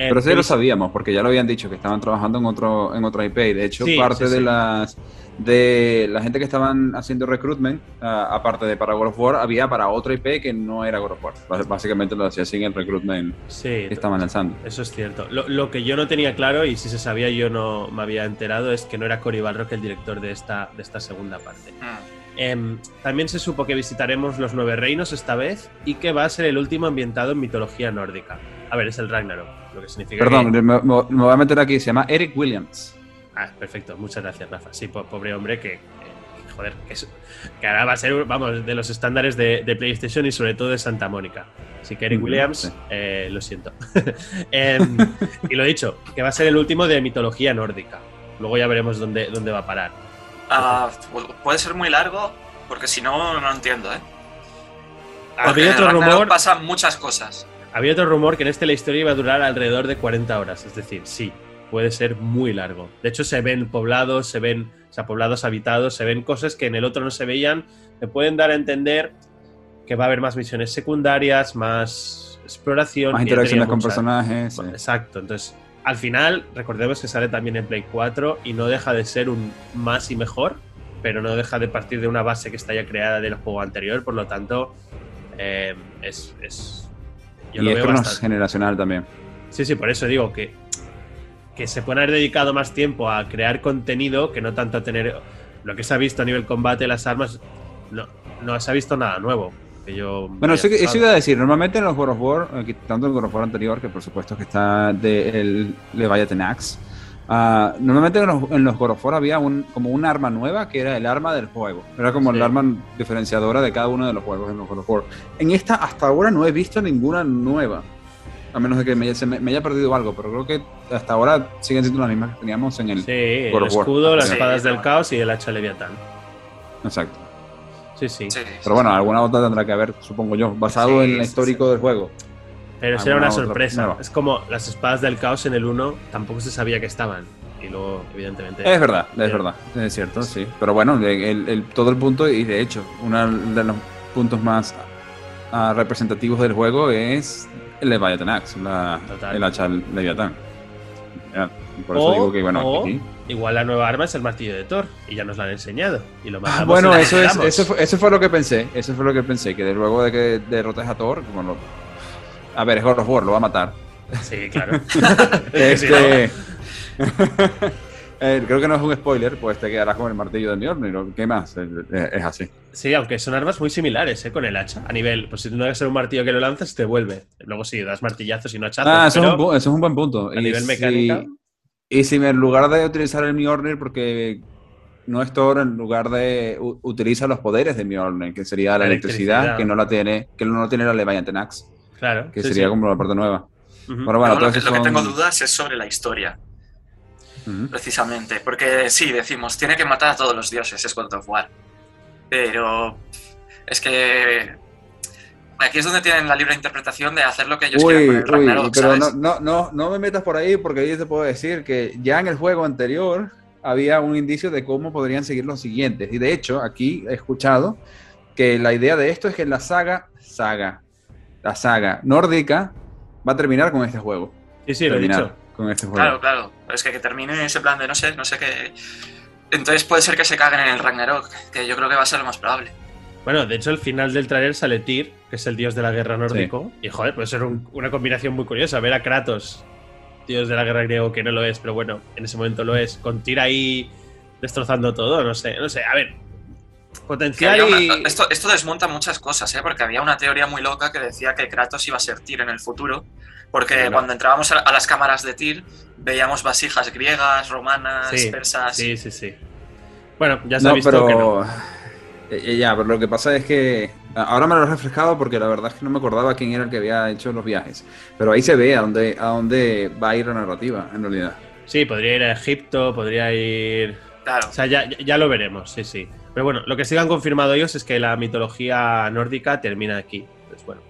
B: Pero eso ya lo sabíamos, porque ya lo habían dicho que estaban trabajando en otro, en otra IP. De hecho, parte de las de la gente que estaban haciendo recruitment, ah, aparte de para World of War, había para otra IP que no era World of War. Básicamente lo hacía sin el recruitment que estaban lanzando.
A: Eso es cierto. Lo, que yo no tenía claro, y si se sabía yo no me había enterado, es que no era Cory Balrock el director de esta, de esta segunda parte. Ah. Em, también se supo que visitaremos los Nueve Reinos esta vez y que va a ser el último ambientado en mitología nórdica. A ver, es el Ragnarok lo que significa
B: Perdón, me, voy a meter aquí, se llama Eric Williams.
A: Ah, perfecto, muchas gracias, Rafa. Sí, pobre hombre que, joder, que, ahora va a ser, vamos, de los estándares de, PlayStation y sobre todo de Santa Mónica. Así que Eric Williams, eh, lo siento. (laughs) Em, y lo dicho, que va a ser el último de mitología nórdica. Luego ya veremos dónde, dónde va a parar.
C: Ah, puede ser muy largo, porque si no, no entiendo, ¿eh?
A: Había otro rumor.
C: Pasan muchas cosas.
A: Había otro rumor que en este la historia iba a durar alrededor de 40 horas, es decir, sí, puede ser muy largo. De hecho, se ven poblados, se ven o sea, poblados habitados, se ven cosas que en el otro no se veían, me pueden dar a entender que va a haber más misiones secundarias, más exploración.
B: Más interacciones con personajes.
A: Exacto, entonces al final recordemos que sale también en Play 4 y no deja de ser un más y mejor, pero no deja de partir de una base que está ya creada del juego anterior, por lo tanto eh, es
B: y es generacional también.
A: Sí, sí, por eso digo que, que se puede haber dedicado más tiempo a crear contenido que no tanto a tener lo que se ha visto a nivel combate, las armas, no, no se ha visto nada nuevo. que yo...
B: Bueno, eso, eso, iba a decir, normalmente en los God of War, eh, tanto el God of War anterior, que por supuesto que está de el Leviathan Axe, uh, normalmente en los, en los God of War había un, como un arma nueva que era el arma del juego. Era como sí. el arma diferenciadora de cada uno de los juegos en los God of War. En esta hasta ahora no he visto ninguna nueva. A menos de que me, se me, me, haya perdido algo, pero creo que hasta ahora siguen siendo las mismas que teníamos en el,
A: sí, el escudo, las espadas del caos y el hacha leviatán.
B: Exacto.
A: Sí, sí,
C: Sí,
B: Pero bueno, alguna otra tendrá que haber, supongo yo, basado
C: Sí,
B: en el
C: sí,
B: histórico
C: sí.
B: del juego.
A: Pero eso era una sorpresa.
B: nueva.
A: Es como las espadas del caos en el 1 tampoco se sabía que estaban. Y luego, evidentemente.
B: Es verdad, es
A: Bien.
B: verdad, es cierto, sí. Pero bueno, el- el- todo el punto, y de hecho, uno de los puntos más ah, representativos del juego es el Leviathan Axe, la, el hacha Leviathan. Por eso
A: O-
B: digo que, bueno,
A: o
B: aquí-
A: Igual la nueva arma es el martillo de Thor. Y ya nos la han enseñado. Y lo
B: Ah, bueno, eso, es, eso, fue, eso fue lo que pensé. Eso fue lo que pensé. Que de- luego de que derrotes a Thor, bueno, a ver, es God of War, lo va a matar.
A: Sí, claro. No- (laughs)
B: Este. (laughs) (laughs) eh, creo que no es un spoiler, pues te quedarás con el martillo de Mjolnir. ¿o ¿Qué más? Es, es así.
A: Sí, aunque son armas muy similares, ¿eh? Con el hacha. A nivel, pues si no debe ser un martillo que lo lanzas, te vuelve. Luego sí, das martillazos y no hachazos.
B: Ah, eso,
A: pero
B: es un, eso es un buen punto.
A: a nivel
B: si-
A: mecánica.
B: Y si en lugar de utilizar el Mjolnir, porque no es Thor, en lugar de u- utiliza los poderes de Mjolnir, que sería la,
A: La
B: electricidad,
A: electricidad.
B: que no la tiene, que no tiene la Leviathan Axe,
A: Claro.
B: que
A: sí,
B: sería
A: sí.
B: como la parte nueva. Pero bueno,
C: Yo lo, que,
B: esos
C: lo que tengo dudas es sobre la historia, precisamente. Porque sí, decimos, tiene que matar a todos los dioses, es God of War. Pero es que aquí es donde tienen la libre interpretación de hacer lo que ellos quieran
B: Uy,
C: con el
B: uy,
C: Ragnarok,
B: pero
C: ¿sabes?
B: no, no, no, no me metas por ahí porque ahí te puedo decir que ya en el juego anterior había un indicio de cómo podrían seguir los siguientes. Y de hecho, aquí he escuchado que la idea de esto es que la saga, saga, la saga nórdica va a terminar con este juego.
A: Sí, sí, lo he dicho.
B: con este juego.
C: Claro, claro. Pero es que, que termine ese plan de no sé, no sé qué. Entonces puede ser que se caguen en el Ragnarok, que yo creo que va a ser lo más probable.
A: Bueno, de hecho, al final del trailer sale Tyr, que es el dios de la guerra nórdico. Y joder, puede ser un- una combinación muy curiosa. Ver a Kratos, dios de la guerra griego, que no lo es, pero bueno, en ese momento lo es, con Tyr ahí destrozando todo, no sé, no sé. A ver, potencial
C: había
A: y.
C: una- esto, esto desmonta muchas cosas, ¿eh? porque había una teoría muy loca que decía que Kratos iba a ser Tyr en el futuro, porque
A: Bueno.
C: cuando entrábamos a, a las cámaras de Tyr veíamos vasijas griegas, romanas,
A: Sí,
C: persas.
A: Sí, sí, sí. Bueno, ya se ha
B: No,
A: visto
B: pero.
A: que no.
B: Eh, eh, ya, pero lo que pasa es que ahora me lo he refrescado porque la verdad es que no me acordaba quién era el que había hecho los viajes. Pero ahí se ve a dónde, a dónde va a ir la narrativa, en realidad.
A: Sí, podría ir a Egipto, podría ir.
C: Claro.
A: O sea, ya lo veremos, sí, sí. Pero bueno, lo que sí que han confirmado ellos es que la mitología nórdica termina aquí. Pues bueno.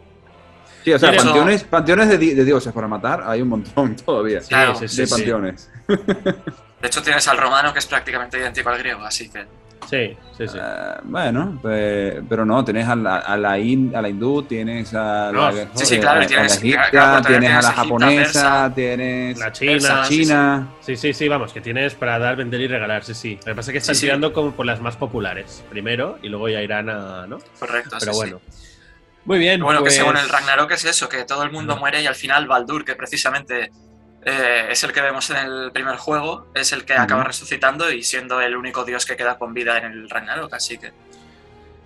B: Sí, o sea, panteones, panteones de, di- de dioses para matar hay un montón (laughs) todavía.
A: Sí,
C: Claro,
A: sí, sí,
B: de
A: sí.
B: panteones.
C: De hecho tienes al romano que es prácticamente idéntico al griego, así que...
A: Sí, sí, sí.
B: Eh, bueno, pe- pero no, tienes a la, a la, in- a la hindú, tienes a
A: No,
B: la,
C: sí, sí,
B: a-
C: claro, y
B: a
C: tienes-
B: la egipcia,
C: claro, también
B: tienes a la japonesa,
C: persa,
B: tienes
A: La China.
C: Persa, sí,
B: china.
A: Sí, sí, sí, vamos, que tienes para dar, vender y regalar, sí, sí. Lo que pasa es que están
C: Sí, sí.
A: tirando como por las más populares primero y luego ya irán a. ¿no?
C: Correcto,
A: Pero
C: sí,
A: bueno.
C: sí.
A: Muy bien.
C: Bueno,
A: pues...
C: que según el Ragnarok es eso, que todo el mundo muere y al final Baldur, que precisamente eh, es el que vemos en el primer juego, es el que acaba resucitando y siendo el único dios que queda con vida en el Ragnarok, así que...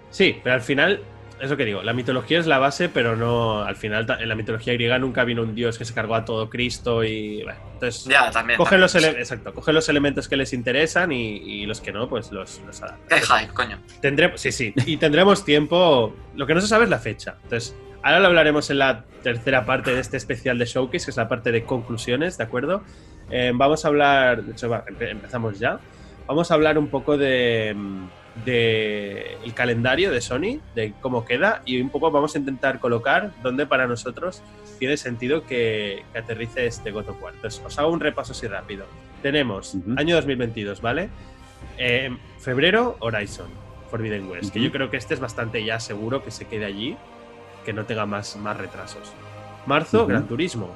A: Sí, pero al final, es lo que digo, la mitología es la base, pero no. Al final, en la mitología griega nunca vino un dios que se cargó a todo Cristo y. bueno, entonces.
C: Ya, también.
A: Cogen
C: también,
A: los,
C: sí.
A: exacto, cogen los elementos que les interesan y, y los que no, pues los, los adaptan.
C: Qué hype, coño.
A: Tendremos, sí, sí. Y tendremos tiempo. Lo que no se sabe es la fecha. Entonces, ahora lo hablaremos en la tercera parte de este especial de Showcase, que es la parte de conclusiones, ¿de acuerdo? Eh, vamos a hablar. De hecho, va, empe- empezamos ya. Vamos a hablar un poco de. de el calendario de Sony, de cómo queda, y un poco vamos a intentar colocar dónde para nosotros tiene sentido que, que aterrice este God of War. Entonces, os hago un repaso así rápido. Tenemos
B: Ujú.
A: año 2022, ¿vale? Eh, febrero, Horizon, Forbidden West, que yo creo que este es bastante ya seguro que se quede allí, que no tenga más, más retrasos. Marzo. Gran Turismo.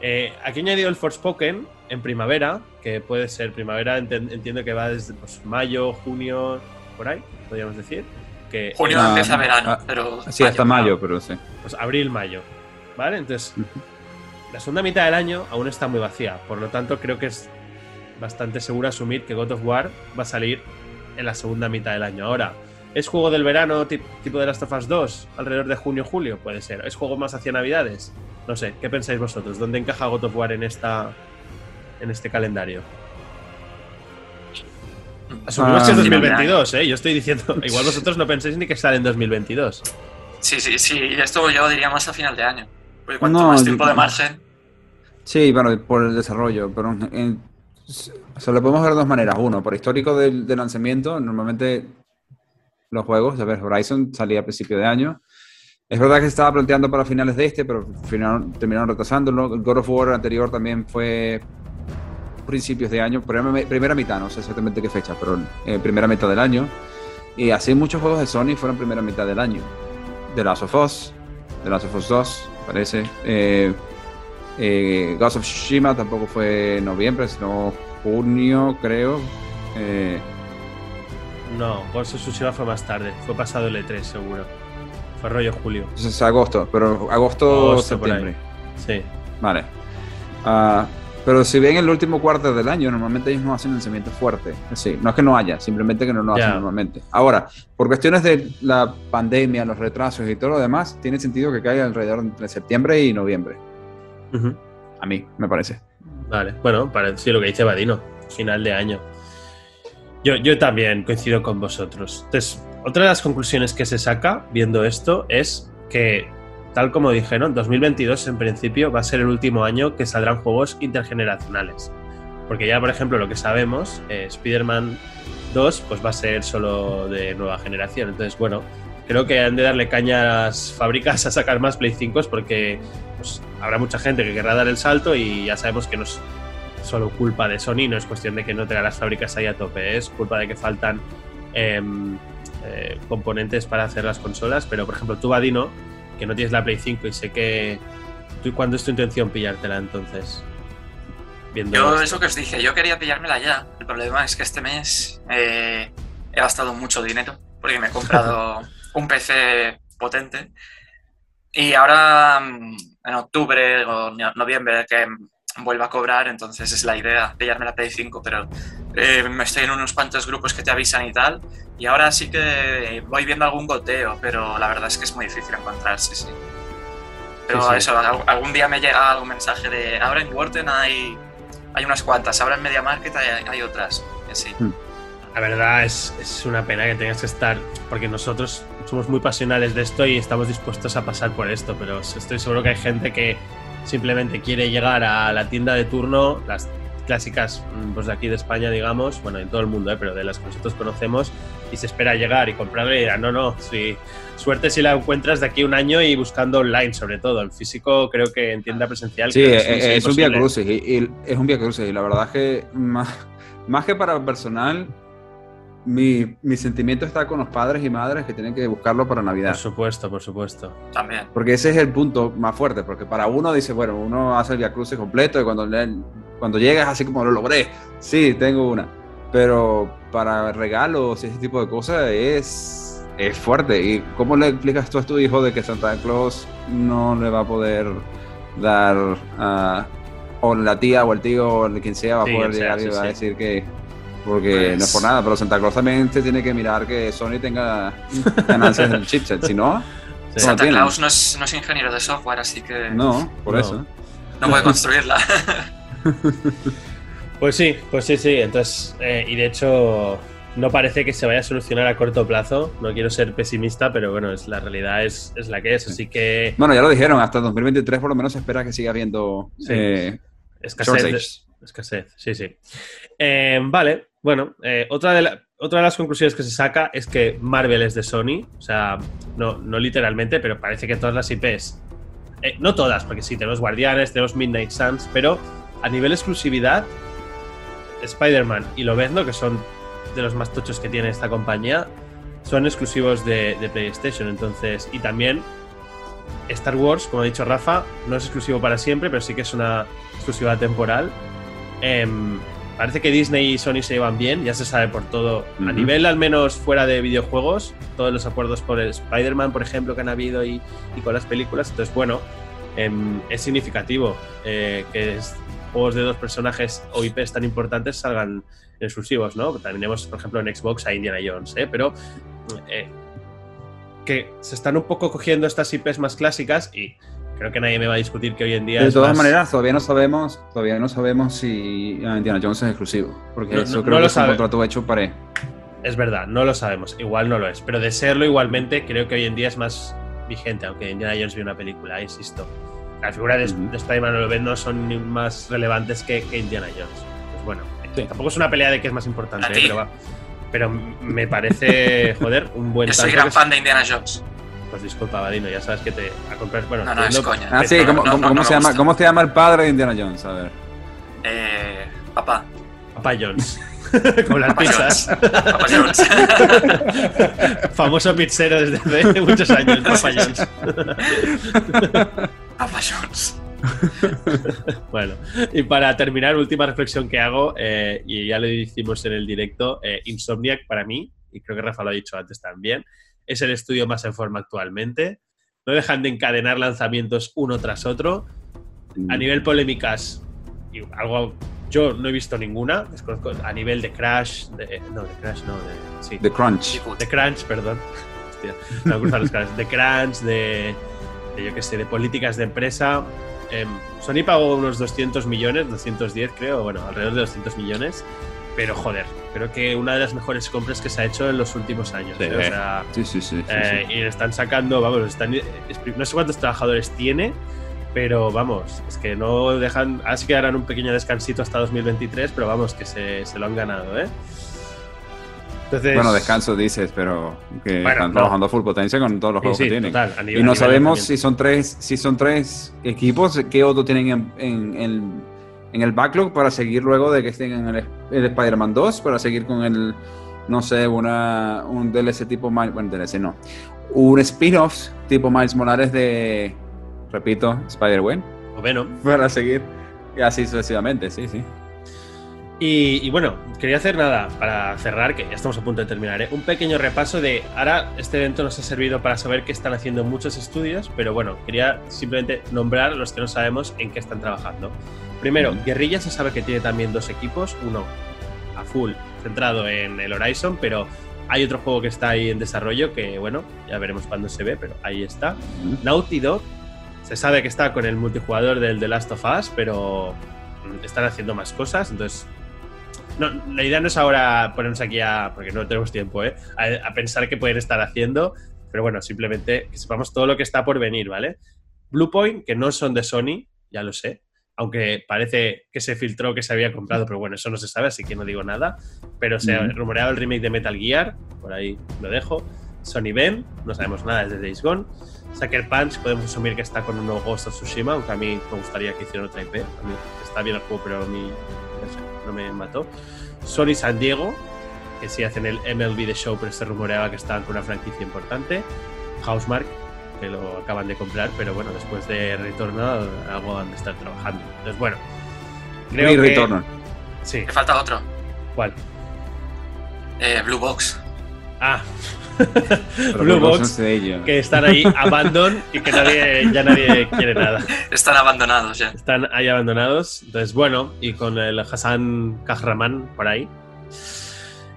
A: Eh, aquí he añadido el Forspoken en primavera, que puede ser primavera, entiendo que va desde pues, mayo, junio, por ahí, podríamos decir. Que
C: Junio
B: Ah,
C: empieza verano,
B: ah,
C: pero...
B: Sí, hasta mayo, pero sí.
A: pues abril, mayo. ¿Vale? Entonces, la segunda mitad del año aún está muy vacía. Por lo tanto, creo que es bastante seguro asumir que God of War va a salir en la segunda mitad del año. Ahora, ¿Es juego del verano tipo de Last of Us 2? Alrededor de junio julio, puede ser. ¿Es juego más hacia Navidades? No sé, ¿qué pensáis vosotros? ¿Dónde encaja God of War en, esta, en este calendario? Asumimos que es 2022, ¿eh? Yo estoy diciendo, (laughs) igual vosotros no pensáis ni que sale en 2022.
C: Sí, sí, sí, esto yo diría más a final de año. Porque cuanto más tiempo de margen.
B: Sí, bueno, por el desarrollo, pero se lo podemos ver de dos maneras. Uno, por histórico del, lanzamiento, normalmente los juegos, a ver, Horizon salía a principio de año. Es verdad que se estaba planteando para finales de este, pero final, terminaron retrasándolo. El God of War anterior también fue principios de año, primera, mitad, no sé exactamente qué fecha, pero eh, primera mitad del año. Y así muchos juegos de Sony fueron primera mitad del año. The Last of Us, The Last of Us 2, parece. Eh, eh, Ghost of Tsushima tampoco fue noviembre, sino junio, creo. Eh,
A: no, Ghost of Tsushima fue más tarde, fue pasado el E3 seguro. Fue rollo julio.
B: Es agosto, pero agosto, septiembre.
A: Sí.
B: Vale. Uh, pero si ven el último cuarto del año, normalmente ellos no hacen lanzamiento fuerte. Sí, no es que no haya, simplemente que no lo hacen normalmente. Ahora, por cuestiones de la pandemia, los retrasos y todo lo demás, tiene sentido que caiga alrededor entre septiembre y noviembre. A mí, me parece.
A: Vale, bueno, sí, lo que dice Vadino, final de año. Yo, yo también coincido con vosotros. Entonces, otra de las conclusiones que se saca viendo esto es que tal como dijeron, 2022 en principio va a ser el último año que saldrán juegos intergeneracionales. Porque ya, por ejemplo, lo que sabemos, eh, Spider-Man 2 pues va a ser solo de nueva generación. Entonces, bueno, creo que han de darle caña a las fábricas a sacar más Play 5 porque pues, habrá mucha gente que querrá dar el salto y ya sabemos que no es solo culpa de Sony, no es cuestión de que no tenga las fábricas ahí a tope, es culpa de que faltan em, eh, componentes para hacer las consolas. Pero, por ejemplo, tú, Vadino, que no tienes la Play 5 y sé que... ¿Tú, ¿Cuándo es tu intención pillártela entonces?
C: Viendo yo, eso que os dije, yo quería pillármela ya. El problema es que este mes eh, he gastado mucho dinero porque me he comprado (laughs) un PC potente. Y ahora mm, en octubre o noviembre que vuelva a cobrar, entonces es la idea pillarme la Play 5, pero eh, me estoy en unos cuantos grupos que te avisan y tal. Y ahora sí que voy viendo algún goteo, pero la verdad es que es muy difícil encontrarse, sí. Pero eso, algún día me llega algún mensaje de ahora en Wharton hay, hay unas cuantas, ahora en Media Market hay, otras, y así. Hmm.
A: La verdad es, es, una pena que tengas que estar, porque nosotros somos muy pasionales de esto y estamos dispuestos a pasar por esto, pero estoy seguro que hay gente que simplemente quiere llegar a la tienda de turno, las clásicas mm, pues de aquí de España, digamos, bueno, en todo el mundo, ¿eh? pero de las que nosotros conocemos, y se espera llegar y comprarla y dirá, no, no, si, suerte si la encuentras de aquí a un año y buscando online sobre todo, en físico creo que en tienda presencial.
B: Sí, es, un vía crucis, y, es un vía crucis, y la verdad es que más, (laughs) más que para personal, mi, mi, sentimiento está con los padres y madres que tienen que buscarlo para Navidad.
A: Por supuesto, por supuesto.
C: También.
B: Porque ese es el punto más fuerte, porque para uno dice, bueno, uno hace el Via Crucis completo y cuando, cuando llegas así como lo logré, sí, tengo una. Pero para regalos y ese tipo de cosas es, es fuerte. ¿Y cómo le explicas tú a tu hijo de que Santa Claus no le va a poder dar, a o la tía o el tío o quien sea va a poder llegar y va a decir que porque no es por pues- nada, pero Santa Claus también se tiene que mirar que Sony tenga ganancias en el chipset, si no.
C: Santa Claus no es, no es, ingeniero de software, así que.
B: No, por eso.
C: No puede construirla. (laughs)
A: pues sí, pues sí, sí. Entonces, eh, y de hecho, no parece que se vaya a solucionar a corto plazo. No quiero ser pesimista, pero bueno, es, la realidad es, es la que es. Así que.
B: Bueno, ya lo dijeron, hasta 2023 por lo menos se espera que siga habiendo.
A: Eh, escasez. Escasez, sí, sí. Eh, vale, bueno, eh, otra, de de las conclusiones que se saca es que Marvel es de Sony, o sea, no, no literalmente, pero parece que todas las IPs, eh, no todas, porque sí, tenemos Guardianes, tenemos Midnight Suns, pero a nivel exclusividad, Spider-Man y Lobezno, que son de los más tochos que tiene esta compañía, son exclusivos de, PlayStation, entonces, y también Star Wars, como ha dicho Rafa, no es exclusivo para siempre, pero sí que es una exclusiva temporal. Em, parece que Disney y Sony se llevan bien, ya se sabe por todo. A nivel al menos fuera de videojuegos, todos los acuerdos por Spider-Man, por ejemplo, que han habido y, con las películas. Entonces, bueno, em, es significativo eh, que juegos de dos personajes o IPs tan importantes salgan exclusivos, ¿no? También tenemos, por ejemplo, en Xbox a Indiana Jones, ¿eh? Pero eh, que se están un poco cogiendo estas IPs más clásicas y creo que nadie me va a discutir que hoy en día.
B: De todas maneras, todavía no sabemos, todavía no sabemos si Indiana Jones es exclusivo. Porque eso creo que es un contrato hecho para.
A: Es verdad, no lo sabemos. Igual no lo es. Pero de serlo igualmente, creo que hoy en día es más vigente, aunque Indiana Jones vio una película, insisto. La figura de, Spider-Man o no son más relevantes que, Indiana Jones. Pues bueno, tampoco es una pelea de que es más importante, ¿eh? pero, pero me parece, joder, un buen. (laughs)
C: Yo soy gran fan de Indiana Jones.
A: Pues disculpa, Vadino, ya sabes que te a comprar. Bueno,
C: no, no, es coña.
B: Ah, sí, ¿cómo, se llama, ¿cómo se llama el padre de Indiana Jones? A ver.
C: Eh. Papá.
A: Papá Jones. (laughs) Con las pizzas.
C: Papá Jones. (laughs)
A: Famoso pizzero desde hace muchos años, Papá Jones.
C: Papá Jones.
A: bueno, y para terminar, última reflexión que hago, eh, y ya lo hicimos en el directo, eh, Insomniac para mí, y creo que Rafa lo ha dicho antes también, es el estudio más en forma actualmente. No dejan de encadenar lanzamientos uno tras otro. A mm. nivel polémicas, algo yo no he visto ninguna. A nivel de Crash, de, no, de Crash no, de, sí.
B: De Crunch.
A: De Crunch, perdón. (laughs) Hostia, los De Crunch, de, de, yo qué sé, de políticas de empresa. Eh, Sony pagó unos 200 millones, 210 creo, bueno, alrededor de 200 millones pero joder, creo que una de las mejores compras que se ha hecho en los últimos años.
B: Sí,
A: ¿eh?
B: sí, sí, sí,
A: eh, Y están sacando, vamos, están, no sé cuántos trabajadores tiene, pero vamos, es que no dejan, así que harán un pequeño descansito hasta 2023, pero vamos, que se, se lo han ganado, ¿eh?
B: Entonces, bueno, descanso dices, pero que están trabajando a full potencia con todos los juegos que tienen.
A: Total,
B: y no sabemos si son tres, si son tres equipos, qué otro tienen en, en en el backlog para seguir luego de que estén en el, Spider-Man 2, para seguir con el, no sé, una, un DLC tipo Miles, bueno, DLC no, un spin-off tipo Miles Morales de, repito, Spider-Man.
A: O Venom.
B: Para seguir, y así sucesivamente, sí, sí.
A: Y, bueno, quería hacer nada para cerrar, que ya estamos a punto de terminar, ¿eh? un pequeño repaso de, ahora este evento nos ha servido para saber que están haciendo muchos estudios, pero bueno, quería simplemente nombrar los que no sabemos en qué están trabajando. Primero, Guerrilla se sabe que tiene también dos equipos, uno a full centrado en el Horizon, pero hay otro juego que está ahí en desarrollo que, bueno, ya veremos cuándo se ve, pero ahí está. Naughty Dog se sabe que está con el multijugador del The Last of Us, pero están haciendo más cosas, entonces no, la idea no es ahora ponernos aquí a, porque no tenemos tiempo, ¿eh? a, a, pensar qué pueden estar haciendo, pero bueno, simplemente que sepamos todo lo que está por venir, ¿vale? Bluepoint, que no son de Sony, ya lo sé, aunque parece que se filtró que se había comprado, pero bueno, eso no se sabe, así que no digo nada. Pero se ha rumoreado el remake de Metal Gear, por ahí lo dejo. Sony Ben, no sabemos nada desde Days Gone. Sucker Punch, podemos asumir que está con un nuevo Ghost of Tsushima, aunque a mí me gustaría que hicieran otra IP. A mí está bien el juego, pero a mí no, me mató. Sony San Diego, que sí hacen el MLB de Show, pero se rumoreaba que estaban con una franquicia importante. Housemark, que lo acaban de comprar, pero bueno, después de Returnal algo han de estar trabajando. Entonces, bueno.
B: Creo y que...
A: Sí.
C: Me falta otro.
A: ¿Cuál?
C: Eh, Blue Box.
A: Ah. Blue Box, que están ahí abandon y que nadie, ya nadie quiere nada.
C: Están abandonados ya.
A: Están ahí abandonados. Entonces, bueno, y con el Hassan Kahraman por ahí.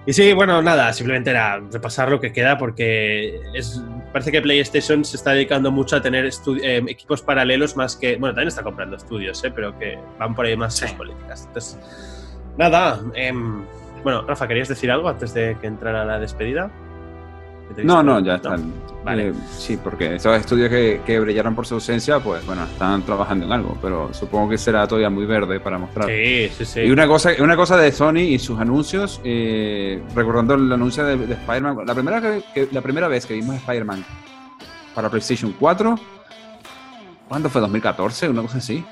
A: Y sí, bueno, nada, simplemente era repasar lo que queda porque es, parece que PlayStation se está dedicando mucho a tener eh, equipos paralelos más que. Bueno, también está comprando estudios, ¿eh? pero que van por ahí más políticas. Entonces, nada. Em, bueno, Rafa, ¿querías decir algo antes de que entrara la despedida?
B: No, no, ya están. Vale. Eh, sí, porque esos estudios que, que, brillaron por su ausencia, pues bueno, están trabajando en algo, pero supongo que será todavía muy verde para mostrar.
A: Sí, sí, sí.
B: Y una cosa, una cosa de Sony y sus anuncios, eh, recordando el anuncio de, Spider-Man, la primera, que, la primera vez que vimos Spider-Man para PlayStation 4, ¿cuándo fue? ¿2014? Una cosa así.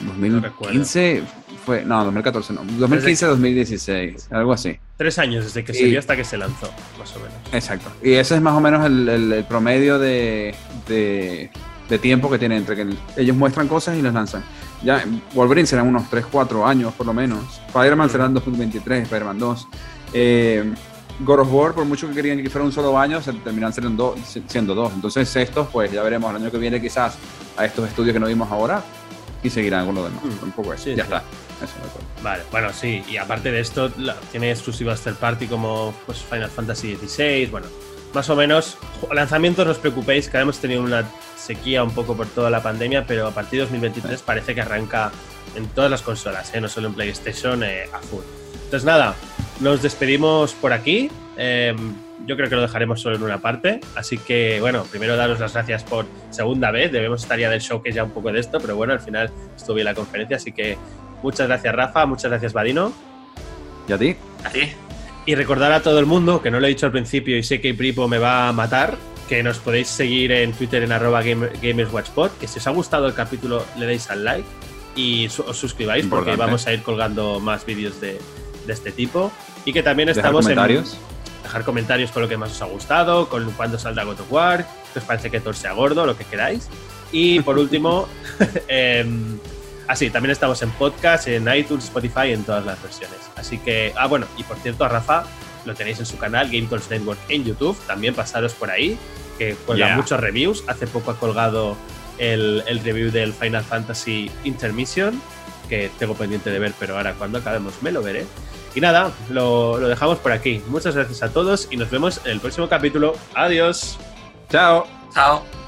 B: 2015 fue, no, 2014 no, 2015, 2016, algo así.
A: Tres años desde que se vio hasta que se lanzó, más o menos.
B: Exacto. Y ese es más o menos el, promedio de, de, tiempo que tiene entre que ellos muestran cosas y las lanzan. Ya, Wolverine serán unos 3, 4 años por lo menos. Spider-Man serán 2023, Spider-Man 2. Eh, God of War, por mucho que querían que fuera un solo año, se terminan siendo dos. Entonces estos, pues ya veremos el año que viene quizás a estos estudios que no vimos ahora, y seguirán con lo demás. Mm. Un poco eso. ya está.
A: vale, bueno, sí. Y aparte de esto, tiene exclusivas third party como pues, Final Fantasy XVI. Bueno, más o menos, lanzamientos no os preocupéis, que hemos tenido una sequía un poco por toda la pandemia, pero a partir de 2023 parece que arranca en todas las consolas, ¿eh? no solo en PlayStation, eh, a full. Entonces nada, nos despedimos por aquí. Em, yo creo que lo dejaremos solo en una parte. Así que, bueno, primero daros las gracias por segunda vez. Debemos estar ya del show que ya un poco de esto, pero bueno, al final estuvo bien la conferencia. Así que muchas gracias, Rafa. Muchas gracias, Vadino.
B: ¿Y a ti?
C: A ti.
A: Y recordar a todo el mundo, que no lo he dicho al principio y sé que Pripo me va a matar, que nos podéis seguir en Twitter en arroba gamerswatchpod, que si os ha gustado el capítulo le deis al like y os suscribáis porque vamos a ir colgando más vídeos de, este tipo. Y que también estamos
B: comentarios.
A: en dejar comentarios con lo que más os ha gustado, con cuándo salga God of War, que os parece que Thor sea gordo, lo que queráis. Y por último, (laughs) eh, así, también estamos en podcast, en iTunes, Spotify, en todas las versiones. Así que, ah, bueno, y por cierto, a Rafa lo tenéis en su canal, Game Talks Network en YouTube, también pasaros por ahí, que cuelga muchos reviews. Hace poco ha colgado el, review del Final Fantasy Intermission, que tengo pendiente de ver, pero ahora cuando acabemos me lo veré. Y nada, lo, lo dejamos por aquí. Muchas gracias a todos y nos vemos en el próximo capítulo. Adiós.
B: Chao.
C: Chao.